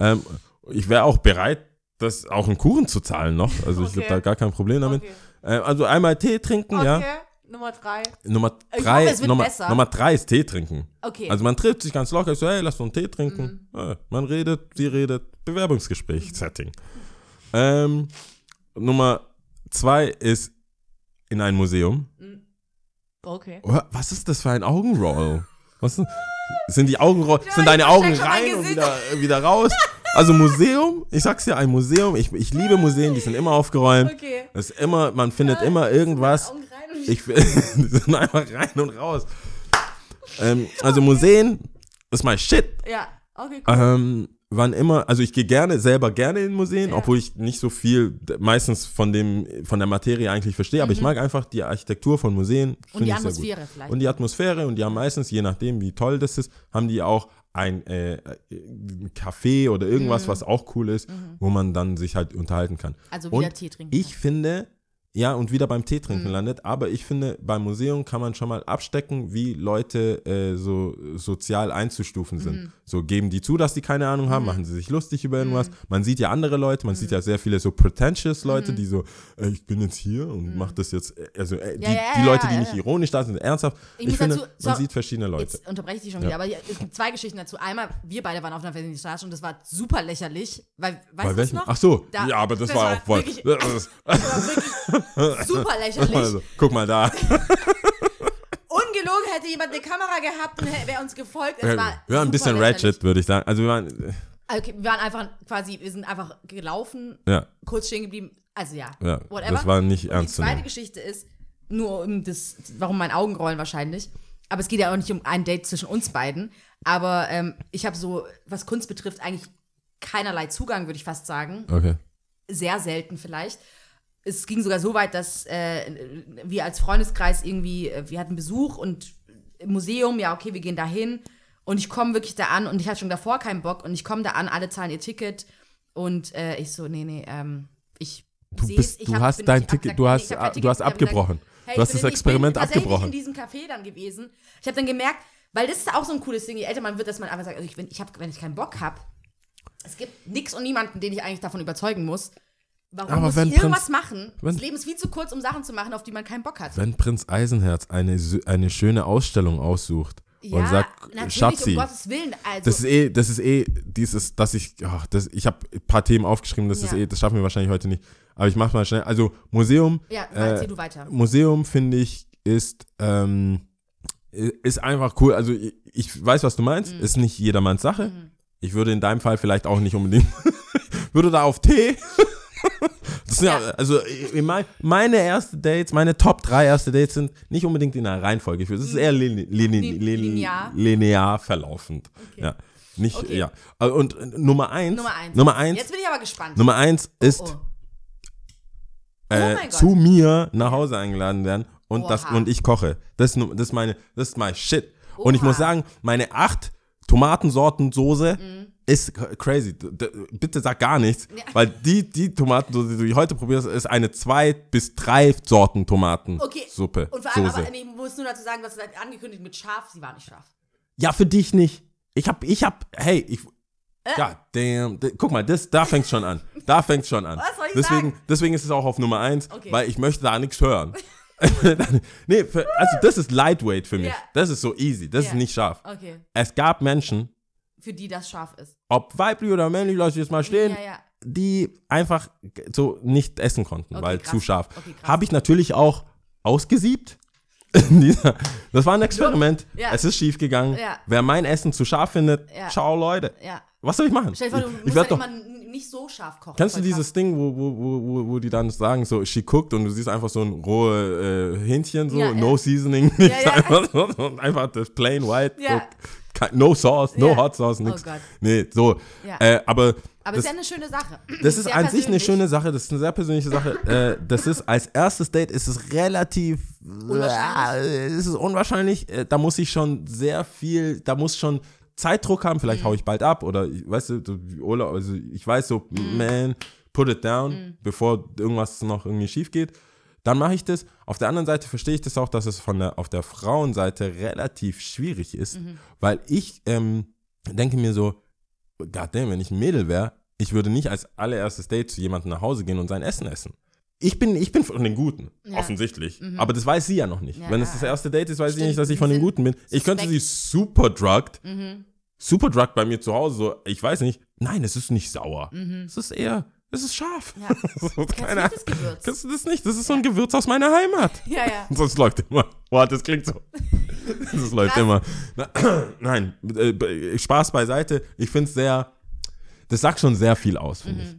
Ähm, ich wäre auch bereit, das auch einen Kuchen zu zahlen noch. Also ich Okay. habe da gar kein Problem damit. Okay. Äh, also einmal Tee trinken, Okay, ja. Nummer drei. Nummer Ich drei, hoffe, Nummer, besser. Nummer drei ist Tee trinken. Okay. Also man trifft sich ganz locker, so, hey, lass uns einen Tee trinken. Mhm. Ja, man redet, sie redet, Bewerbungsgespräch, Setting. Ähm, Nummer zwei ist in ein Museum. okay. Oh, Was ist das für ein Augenroll? Was sind, sind die Augenroll, (laughs) Ja, sind deine ich Augen rein und wieder, wieder raus? (laughs) Also Museum, ich sag's dir, ein Museum, ich, ich liebe Museen, die sind immer aufgeräumt. Okay. Das ist immer, man findet immer irgendwas. Ich (laughs) die sind einfach rein und raus. Ähm, also Museen ist mein Shit. Ja, okay, cool. Ähm, wann immer, also ich gehe gerne, selber gerne in Museen, Ja. obwohl ich nicht so viel meistens von dem, von der Materie eigentlich verstehe, aber ich mag einfach die Architektur von Museen. Mhm. Und die. Atmosphäre vielleicht. Und die Atmosphäre und die haben meistens, je nachdem wie toll das ist, haben die auch ein äh, Café oder irgendwas, was auch cool ist, wo man dann sich halt unterhalten kann. Mhm. Also wieder und Tee trinken. Ich finde, ja, und wieder beim Tee trinken Mhm. landet, aber ich finde, beim Museum kann man schon mal abstecken, wie Leute äh, so sozial einzustufen sind. Mhm. So geben die zu, dass die keine Ahnung haben, machen sie sich lustig über irgendwas. Mhm. Man sieht ja andere Leute, man sieht ja sehr viele so pretentious Leute, die so, äh, ich bin jetzt hier und mach das jetzt, äh, also äh, die, Mhm. Ja, ja, die Leute, die nicht ironisch da sind, ernsthaft. Ich Ich, finde, dazu- man so- sieht verschiedene Leute. Jetzt unterbreche ich dich schon wieder, aber es gibt zwei Geschichten dazu. Einmal, wir beide waren auf einer Straße und das war super lächerlich, weil, weißt du noch? Ach so, Da- ja, aber das, das war auch voll. wirklich- Das war wirklich (laughs) (laughs) super lächerlich. also, guck mal da. (laughs) Ungelogen hätte jemand eine Kamera gehabt und wäre uns gefolgt. Es war wir waren ein bisschen lächerlich. ratchet, würde ich sagen. Also wir waren, Okay, wir waren einfach quasi, wir sind einfach gelaufen, ja, kurz stehen geblieben. Also ja, ja, whatever. das war nicht Und ernst Die zu zweite. Geschichte ist, nur um das, warum mein Augenrollen wahrscheinlich. Aber es geht ja auch nicht um ein Date zwischen uns beiden. Aber ähm, ich habe so, was Kunst betrifft, eigentlich keinerlei Zugang, würde ich fast sagen. Okay. Sehr selten vielleicht. Es ging sogar so weit, dass äh, wir als Freundeskreis irgendwie, äh, wir hatten Besuch und Museum, ja, okay, wir gehen da hin. Und ich komme wirklich da an und ich hatte schon davor keinen Bock. Und ich komme da an, alle zahlen ihr Ticket. Und äh, ich so, nee, nee, ähm, ich Du, bist, du hab- hast bin- dein Ticket, du nee, hast, kein du Ticket. hast abgebrochen. gesagt, hey, du hast das bin- Experiment ich bin abgebrochen. in diesem Café dann gewesen. Ich habe dann gemerkt, weil das ist auch so ein cooles Ding, je älter man wird, dass man einfach sagt, also ich, wenn, ich hab, wenn ich keinen Bock habe, es gibt nichts und niemanden, den ich eigentlich davon überzeugen muss. Warum Aber muss wenn ich irgendwas Prinz- machen? wenn- das Leben ist viel zu kurz, um Sachen zu machen, auf die man keinen Bock hat. Wenn Prinz Eisenherz eine, eine schöne Ausstellung aussucht und sagt, Schatzi, um Gottes Willen. Also, das ist eh, das ist eh dieses, dass ich, ach, das, ich habe ein paar Themen aufgeschrieben, das ist Ja. eh, das schaffen wir wahrscheinlich heute nicht. Aber ich mach mal schnell. Also Museum, ja, äh, du weiter. Museum finde ich ist ähm, ist einfach cool. Also ich, ich weiß, was du meinst. Mhm. Ist nicht jedermanns Sache. Ich würde in deinem Fall vielleicht auch nicht unbedingt. (laughs) würde da auf Tee. (laughs) ja, also meine erste Dates, meine Top 3 erste Dates sind nicht unbedingt in einer Reihenfolge. Es ist eher lin, lin, Lin- lin, linear. linear verlaufend. Okay. Ja. Nicht, Okay. ja. Und äh, Nummer eins. Nummer eins. Nummer eins. Jetzt bin ich aber gespannt. Nummer eins ist oh. äh, mein Gott. zu mir nach Hause eingeladen werden und, das, Oha. und ich koche. Das, das, ist meine, das ist mein Shit. Und ich Oha. muss sagen, meine acht Tomatensorten Soße Mhm. Ist crazy. Bitte sag gar nichts, Ja. weil die, die Tomatensoße, die du heute probierst, ist eine zwei bis drei Sorten Tomatensuppe. Okay. Und vor allem, Soße. aber nee, ich muss nur dazu sagen, was du angekündigt mit scharf, sie war nicht scharf. Ja, für dich nicht. Ich hab, ich hab, hey, ich, God damn. Guck mal, das, da fängt's schon an. Da fängt's schon an. Was soll ich deswegen, sagen? deswegen ist es auch auf Nummer eins, Okay. weil ich möchte da nichts hören. (laughs) nee, für, also das ist lightweight für mich. Ja. Das ist so easy. Das Ja. ist nicht scharf. Okay. Es gab Menschen, Für die das scharf ist. ob weiblich oder männlich, lass ich jetzt mal stehen, Ja, ja. die einfach so nicht essen konnten, Okay, weil krass. zu scharf. Okay. Habe ich natürlich auch ausgesiebt. (laughs) Das war ein Experiment. Ja. Es ist schief gegangen. Wer mein Essen zu scharf findet, ciao Leute. Was soll ich machen? Stell dir vor, du ich ich musst werd halt doch, immer nicht so scharf kochen. Kennst du dieses Ding, wo, wo, wo, wo, die dann sagen, so, she cooked und du siehst einfach so ein rohe äh, Hähnchen, so, Ja, no seasoning, (laughs) Ja, nichts, ja. einfach, einfach das plain white, Ja. kein- no sauce, no Ja. hot sauce, Oh nix. Gott. Nee, so. Ja. Äh, aber Aber das, ist ja eine schöne Sache. das ist Sehr an sich eine schöne Sache, das ist eine sehr persönliche Sache. äh, das ist als erstes Date ist es relativ Unwahrscheinlich. Äh, es ist unwahrscheinlich. Äh, da muss ich schon sehr viel, da muss schon Zeitdruck haben. Mhm. Vielleicht hau ich bald ab oder ich- weißt du, Urlaub, also ich weiß so, Mhm. man, put it down, bevor irgendwas noch irgendwie schief geht. Dann mache ich das. Auf der anderen Seite verstehe ich das auch, dass es von der, auf der Frauenseite relativ schwierig ist, Mhm. weil ich ähm, denke mir so, goddamn, wenn ich ein Mädel wäre, ich würde nicht als allererstes Date zu jemandem nach Hause gehen und sein Essen essen. Ich bin, ich bin von den Guten, Ja. offensichtlich. Aber das weiß sie ja noch nicht. Ja, Wenn es das erste Date ist, weiß Stimmt, ich nicht, dass ich sie von den Guten bin. Ich könnte sie suspekt. super drugged, Mhm. super drugged bei mir zu Hause, so, ich weiß nicht. Nein, es ist nicht sauer. Es ist eher, es ist scharf. Mhm. Ja. (laughs) so, Kennst keine du Ahnung. das Gewürz? Kennst du das nicht? Das ist so ein Gewürz aus meiner Heimat. (laughs) Ja, ja. Sonst läuft immer. Boah, das klingt so. (laughs) Das läuft Krass. immer. (clears throat) Nein, äh, Spaß beiseite. Ich finde es sehr, das sagt schon sehr viel aus, finde ich.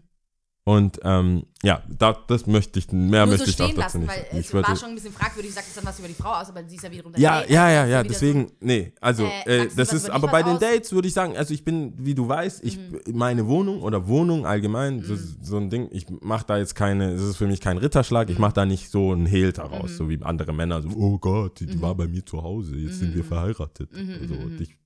Und ähm, ja, da, das möchte ich, mehr Nur möchte so ich auch dazu lassen, nicht. weil ich es würde, war schon ein bisschen fragwürdig, sagt es dann was über die Frau aus, aber sie ist ja wiederum der ja, Date, ja, also ja, ja, deswegen, nee, also, Äh, äh, sagst du das ist, aber dich bei den aus? Dates würde ich sagen, also ich bin, wie du weißt, ich, Mhm. meine Wohnung oder Wohnung allgemein, so, so ein Ding, ich mache da jetzt keine, das ist für mich kein Ritterschlag, Mhm. ich mache da nicht so einen Hehl daraus, so wie andere Männer, so, oh Gott, die, die war bei mir zu Hause, jetzt sind Mhm. wir verheiratet. so, und ich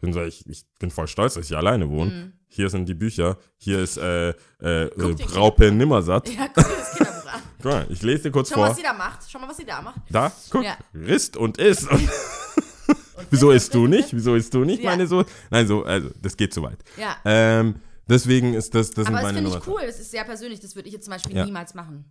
bin so, ich, ich bin voll stolz, dass ich alleine wohne. Hier sind die Bücher, hier ist äh, äh, äh, Raupe Nimmersatt. Ja, guck dir das Kinderbuch an. (laughs) Guck mal, ich lese dir kurz Schau mal, vor. was sie da macht. Schau mal, was sie da macht. Da, guck, Ja. Rist und isst. (laughs) (laughs) Wieso isst du nicht? Wieso isst du nicht, Ja. meine so? Nein, so, also, das geht zu weit. Ja. Ähm, deswegen ist das, das sind Aber das meine finde Nummer. ich cool. Das ist sehr persönlich. Das würde ich jetzt zum Beispiel Ja. niemals machen.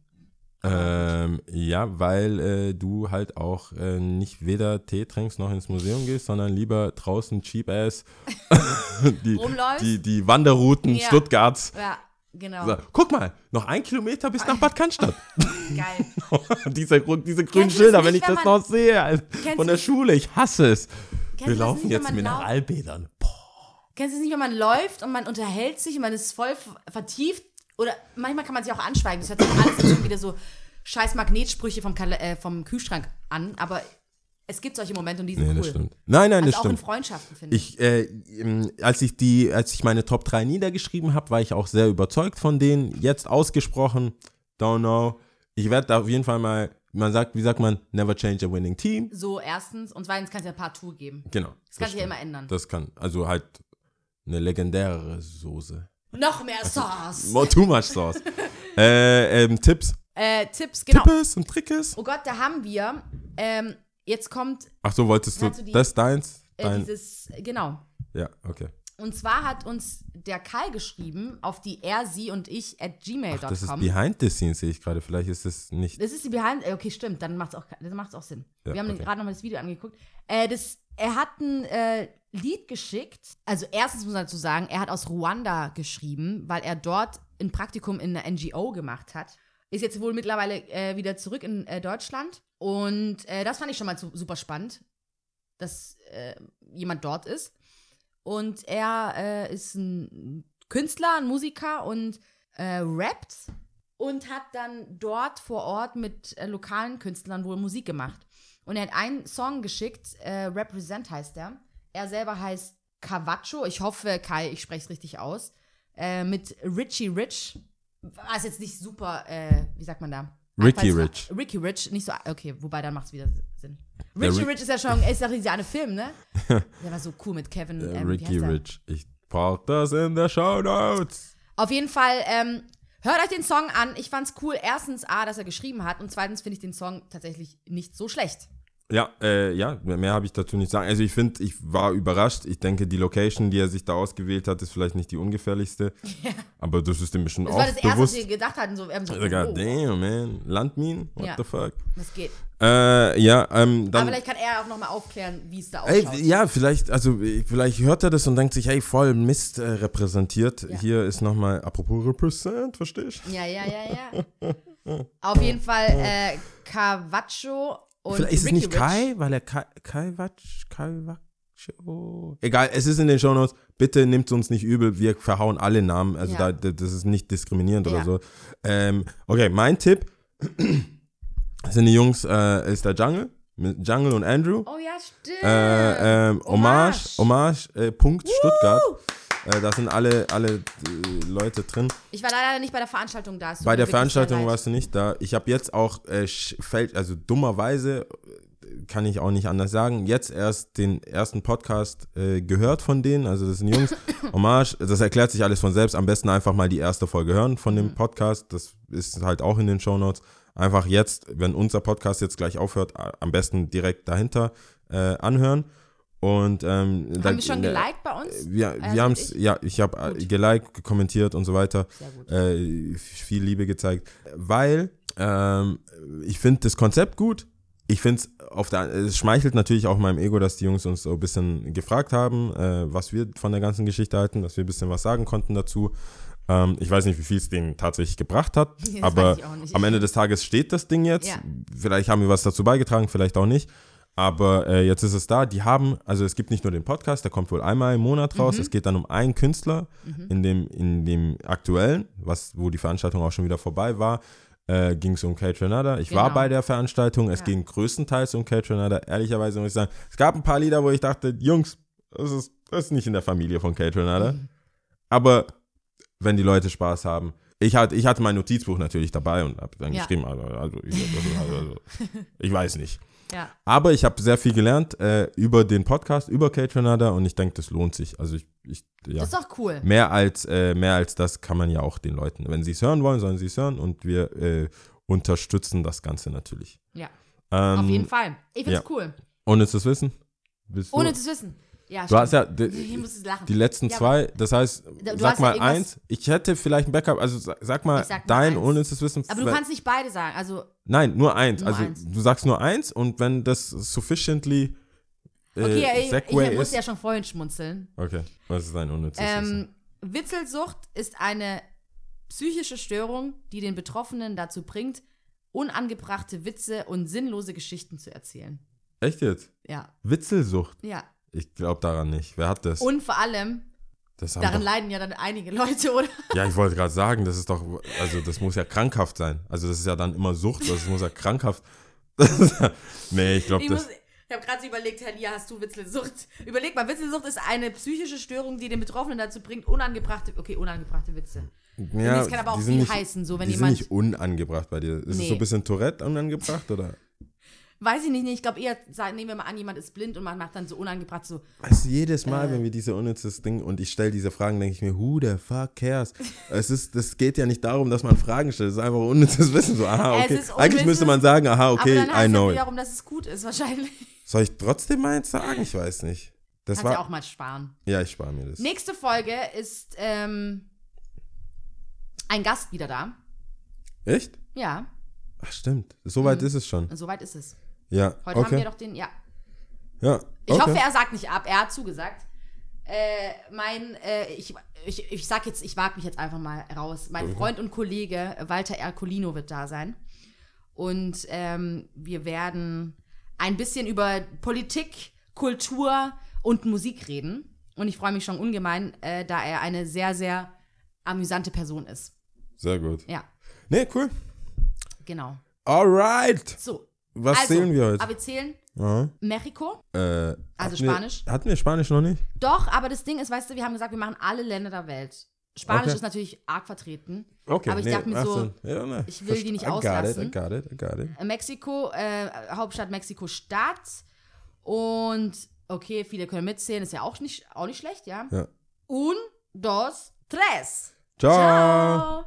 Ähm, ja, weil äh, du halt auch äh, nicht weder Tee trinkst noch ins Museum gehst, sondern lieber draußen cheap ass (laughs) die, die, die Wanderrouten Ja. Stuttgarts. Ja, genau. So, guck mal, noch ein Kilometer bis nach Bad Cannstatt. (laughs) Geil. (laughs) diese, diese grünen Kennst Schilder, nicht, wenn ich wenn das noch sehe, von der Schule, ich hasse es. Wir laufen nicht, jetzt Mineralbädern. Boah. Kennst du es nicht, wenn man läuft und man unterhält sich und man ist voll vertieft? Oder manchmal kann man sich auch anschweigen. Das hört sich alles schon wieder so scheiß Magnetsprüche vom, Kal äh, vom Kühlschrank an. Aber es gibt solche Momente und die sind Nee, cool. das stimmt. Nein, nein, Also das auch in stimmt. Freundschaften, finde ich. Ich, äh, ähm, als ich die, als ich meine Top 3 niedergeschrieben habe, war ich auch sehr überzeugt von denen. Jetzt ausgesprochen, don't know. Ich werde da auf jeden Fall mal, man sagt, wie sagt man, never change a winning team. So, erstens. Und zweitens kann es ja ein paar Tour geben. Genau. Das kann sich ja immer ändern. Das kann, also halt eine legendärere Soße. Noch mehr Sauce. (laughs) More too much sauce. äh, ähm, Tipps. Äh, Tipps, genau. Tippes und Trickes. Oh Gott, da haben wir. Ähm, jetzt kommt Ach so, wolltest du, du die- das deins? äh, Dein, dieses, genau. ja, okay. Und zwar hat uns der Kai geschrieben auf die er, sie und ich at gmail.com. Das ist behind the scenes, sehe ich gerade. Vielleicht ist es nicht. Das ist die Behind. äh, Okay, stimmt. Dann macht es auch, dann macht's auch Sinn. Ja, Wir haben okay. gerade nochmal das Video angeguckt. Äh, das, er hat ein äh, Lied geschickt. Also erstens muss man dazu sagen, er hat aus Ruanda geschrieben, weil er dort ein Praktikum in einer NGO gemacht hat. Ist jetzt wohl mittlerweile äh, wieder zurück in äh, Deutschland. Und äh, das fand ich schon mal su- super spannend, dass äh, jemand dort ist. Und er äh, ist ein Künstler, ein Musiker und äh, rappt und hat dann dort vor Ort mit lokalen Künstlern wohl Musik gemacht. Und er hat einen Song geschickt, Represent heißt er. Er selber heißt Cavacho. Ich hoffe, Kai, ich spreche es richtig aus. Äh, mit Richie Rich. War es jetzt nicht super, äh, wie sagt man da? Ricky Falls- Rich. Ricky Rich, nicht so, okay, wobei dann macht es wieder Sinn. Richie Ri- Rich ist ja schon, ist ja dieser eine Film, ne? (laughs) Der war so cool mit Kevin. Äh, ähm, Ricky? Rich. Ich pack das in der Show Notes. Auf jeden Fall, ähm, hört euch den Song an. Ich fand's cool. Erstens, A, dass er geschrieben hat und zweitens finde ich den Song tatsächlich nicht so schlecht. Ja, äh, ja, mehr habe ich dazu nicht sagen. Also ich finde, ich war überrascht. Ich denke, die Location, die er sich da ausgewählt hat, ist vielleicht nicht die ungefährlichste. (laughs) Aber das ist dem Das auch war das Erste, was bewusst. wir gedacht hatten. So, so, Also, God oh, damn, man. Landminen? What Ja. the fuck? das geht. Äh, ja, ähm, dann. Aber vielleicht kann er auch nochmal aufklären, wie es da ausschaut. ja, vielleicht, also vielleicht hört er das und denkt sich, hey, voll Mist äh, repräsentiert. Ja. Hier ist nochmal, apropos Represent, verstehst du? Ja, ja, ja, ja. (laughs) Auf jeden Fall äh, Carvaccio und Vielleicht ist es nicht Rich. Kai, weil er Kai, Kai Watch, Kai Watch, Egal, es ist in den Shownotes. Bitte nimmt uns nicht übel, wir verhauen alle Namen. Also Ja. da, das ist nicht diskriminierend Ja. oder so. Ähm, okay, mein Tipp (clears throat) sind die Jungs, äh, ist der Jungle, Jungle und Andrew. Oh ja, stimmt. Äh, ähm, Hommage, Hommage, äh, Punkt Stuttgart. Äh, da sind alle, alle äh, Leute drin. Ich war leider nicht bei der Veranstaltung da. Bei der Veranstaltung warst du nicht da. Ich habe jetzt auch, äh, also dummerweise, äh, kann ich auch nicht anders sagen, jetzt erst den ersten Podcast äh, gehört von denen. Also das sind Jungs. (coughs) Hommage, das erklärt sich alles von selbst. Am besten einfach mal die erste Folge hören von Mhm. dem Podcast. Das ist halt auch in den Shownotes. Einfach jetzt, wenn unser Podcast jetzt gleich aufhört, am besten direkt dahinter äh, anhören. Und ähm, da- Haben wir schon der- geliked bei uns? wir, Also wir haben es, ja, ich habe Gut. geliked, kommentiert und so weiter. Sehr gut. Äh, viel Liebe gezeigt. Weil ähm, ich finde das Konzept gut. Ich finde es auf der, es schmeichelt natürlich auch meinem Ego, dass die Jungs uns so ein bisschen gefragt haben, äh, was wir von der ganzen Geschichte halten, dass wir ein bisschen was sagen konnten dazu. Ähm, ich weiß nicht, wie viel es denen tatsächlich gebracht hat, (laughs) Das aber am Ende des Tages steht das Ding jetzt. Ja. Vielleicht haben wir was dazu beigetragen, vielleicht auch nicht. Aber äh, jetzt ist es da. Die haben, also es gibt nicht nur den Podcast, der kommt wohl einmal im Monat raus. Es geht dann um einen Künstler in, dem, in dem aktuellen, was, wo die Veranstaltung auch schon wieder vorbei war. Äh, ging es um Kate Renata. Ich war Genau. bei der Veranstaltung. Es Ja. ging größtenteils um Kate Renata. Ehrlicherweise muss ich sagen, es gab ein paar Lieder, wo ich dachte, Jungs, das ist, das ist nicht in der Familie von Kate Renata. Aber wenn die Leute Spaß haben. Ich hatte, ich hatte mein Notizbuch natürlich dabei und habe dann Ja. geschrieben, also, also, ich, also, also, ich weiß nicht. Ja. Aber ich habe sehr viel gelernt äh, über den Podcast, über Kate Renata und ich denke, das lohnt sich. Also ich, ich ja. Das ist doch cool. Mehr als, äh, mehr als das kann man ja auch den Leuten. Wenn sie es hören wollen, sollen sie es hören und wir äh, unterstützen das Ganze natürlich. Ja, Ähm, auf jeden Fall. Ich find's ja. cool. Ohne zu wissen. Ohne zu wissen. Ja, du hast ja stimmt. die, Ich die letzten Ja, zwei, das heißt, Du sag ja mal irgendwas- eins. Ich hätte vielleicht ein Backup, also sag, sag mal Ich sag dein, zu wissen. Aber du kannst nicht beide sagen. Also, Nein, nur eins. Nur also eins. du sagst nur eins und wenn das sufficiently äh, okay, ich, ich ist. musste ja schon vorhin schmunzeln. Okay, was ist dein unnützes Wissen? Ähm, Witzelsucht ist eine psychische Störung, die den Betroffenen dazu bringt, unangebrachte Witze und sinnlose Geschichten zu erzählen. Echt jetzt? Ja, Witzelsucht? ja. Ich glaube daran nicht. Wer hat das? Und vor allem, das daran doch, leiden ja dann einige Leute, oder? ja, ich wollte gerade sagen, das ist doch, also das muss ja krankhaft sein. Also das ist ja dann immer Sucht, das muss ja krankhaft. (laughs) Nee, ich glaube das. muss- ich habe gerade so überlegt, Herr Lia, hast du Witzelsucht? Überleg mal, Witzelsucht ist eine psychische Störung, die den Betroffenen dazu bringt, unangebrachte, okay, unangebrachte Witze. Ja, das kann aber auch viel nicht, heißen, so wenn die jemand- sind nicht unangebracht bei dir. Ist es Nee. so ein bisschen Tourette unangebracht oder? Weiß ich nicht, nee, ich glaube eher, nehmen wir mal an, jemand ist blind und man macht dann so unangebracht so, Weißt du, jedes Mal, Äh. wenn wir diese unnützes Ding und ich stelle diese Fragen, denke ich mir, who the fuck cares? (laughs) es ist, das geht ja nicht darum, dass man Fragen stellt, es ist einfach unnützes Wissen. So, aha, okay. Eigentlich müsste man sagen, aha, okay, aber dann I know es it. wiederum, dass es gut ist, wahrscheinlich. Soll ich trotzdem meins sagen? Ich weiß nicht. Das Kannst war, ja auch mal sparen. ja, ich spare mir das. Nächste Folge ist ähm, ein Gast wieder da. Echt? Ja, Ach, stimmt. Soweit ist es schon. soweit ist es. Ja, Heute haben wir okay. doch den, ja. Ja, Ich okay. hoffe, er sagt nicht ab. Er hat zugesagt. Äh, mein, äh, ich, ich, ich sag jetzt, ich wage mich jetzt einfach mal raus. Mein Freund und Kollege Walter Ercolino wird da sein. Und ähm, wir werden ein bisschen über Politik, Kultur und Musik reden. Und ich freue mich schon ungemein, äh, da er eine sehr, sehr amüsante Person ist. Sehr gut. Ja, Nee, cool. genau. Alright. So. Was also, zählen wir heute? Aber wir zählen Aha. Mexiko. Äh, Also Spanisch? Wir, hatten wir Spanisch noch nicht? Doch, aber das Ding ist, weißt du, wir haben gesagt, wir machen alle Länder der Welt. Spanisch Okay. ist natürlich arg vertreten. Okay. Aber ich dachte mir so, ja, ne, ich will die verste- nicht I auslassen. It, I got it, I got it. Äh, Mexiko, äh, Hauptstadt Mexiko-Stadt. Und okay, viele können mitzählen, ist ja auch nicht, auch nicht schlecht, ja. Ja. Un, dos, tres. Ciao. Ciao.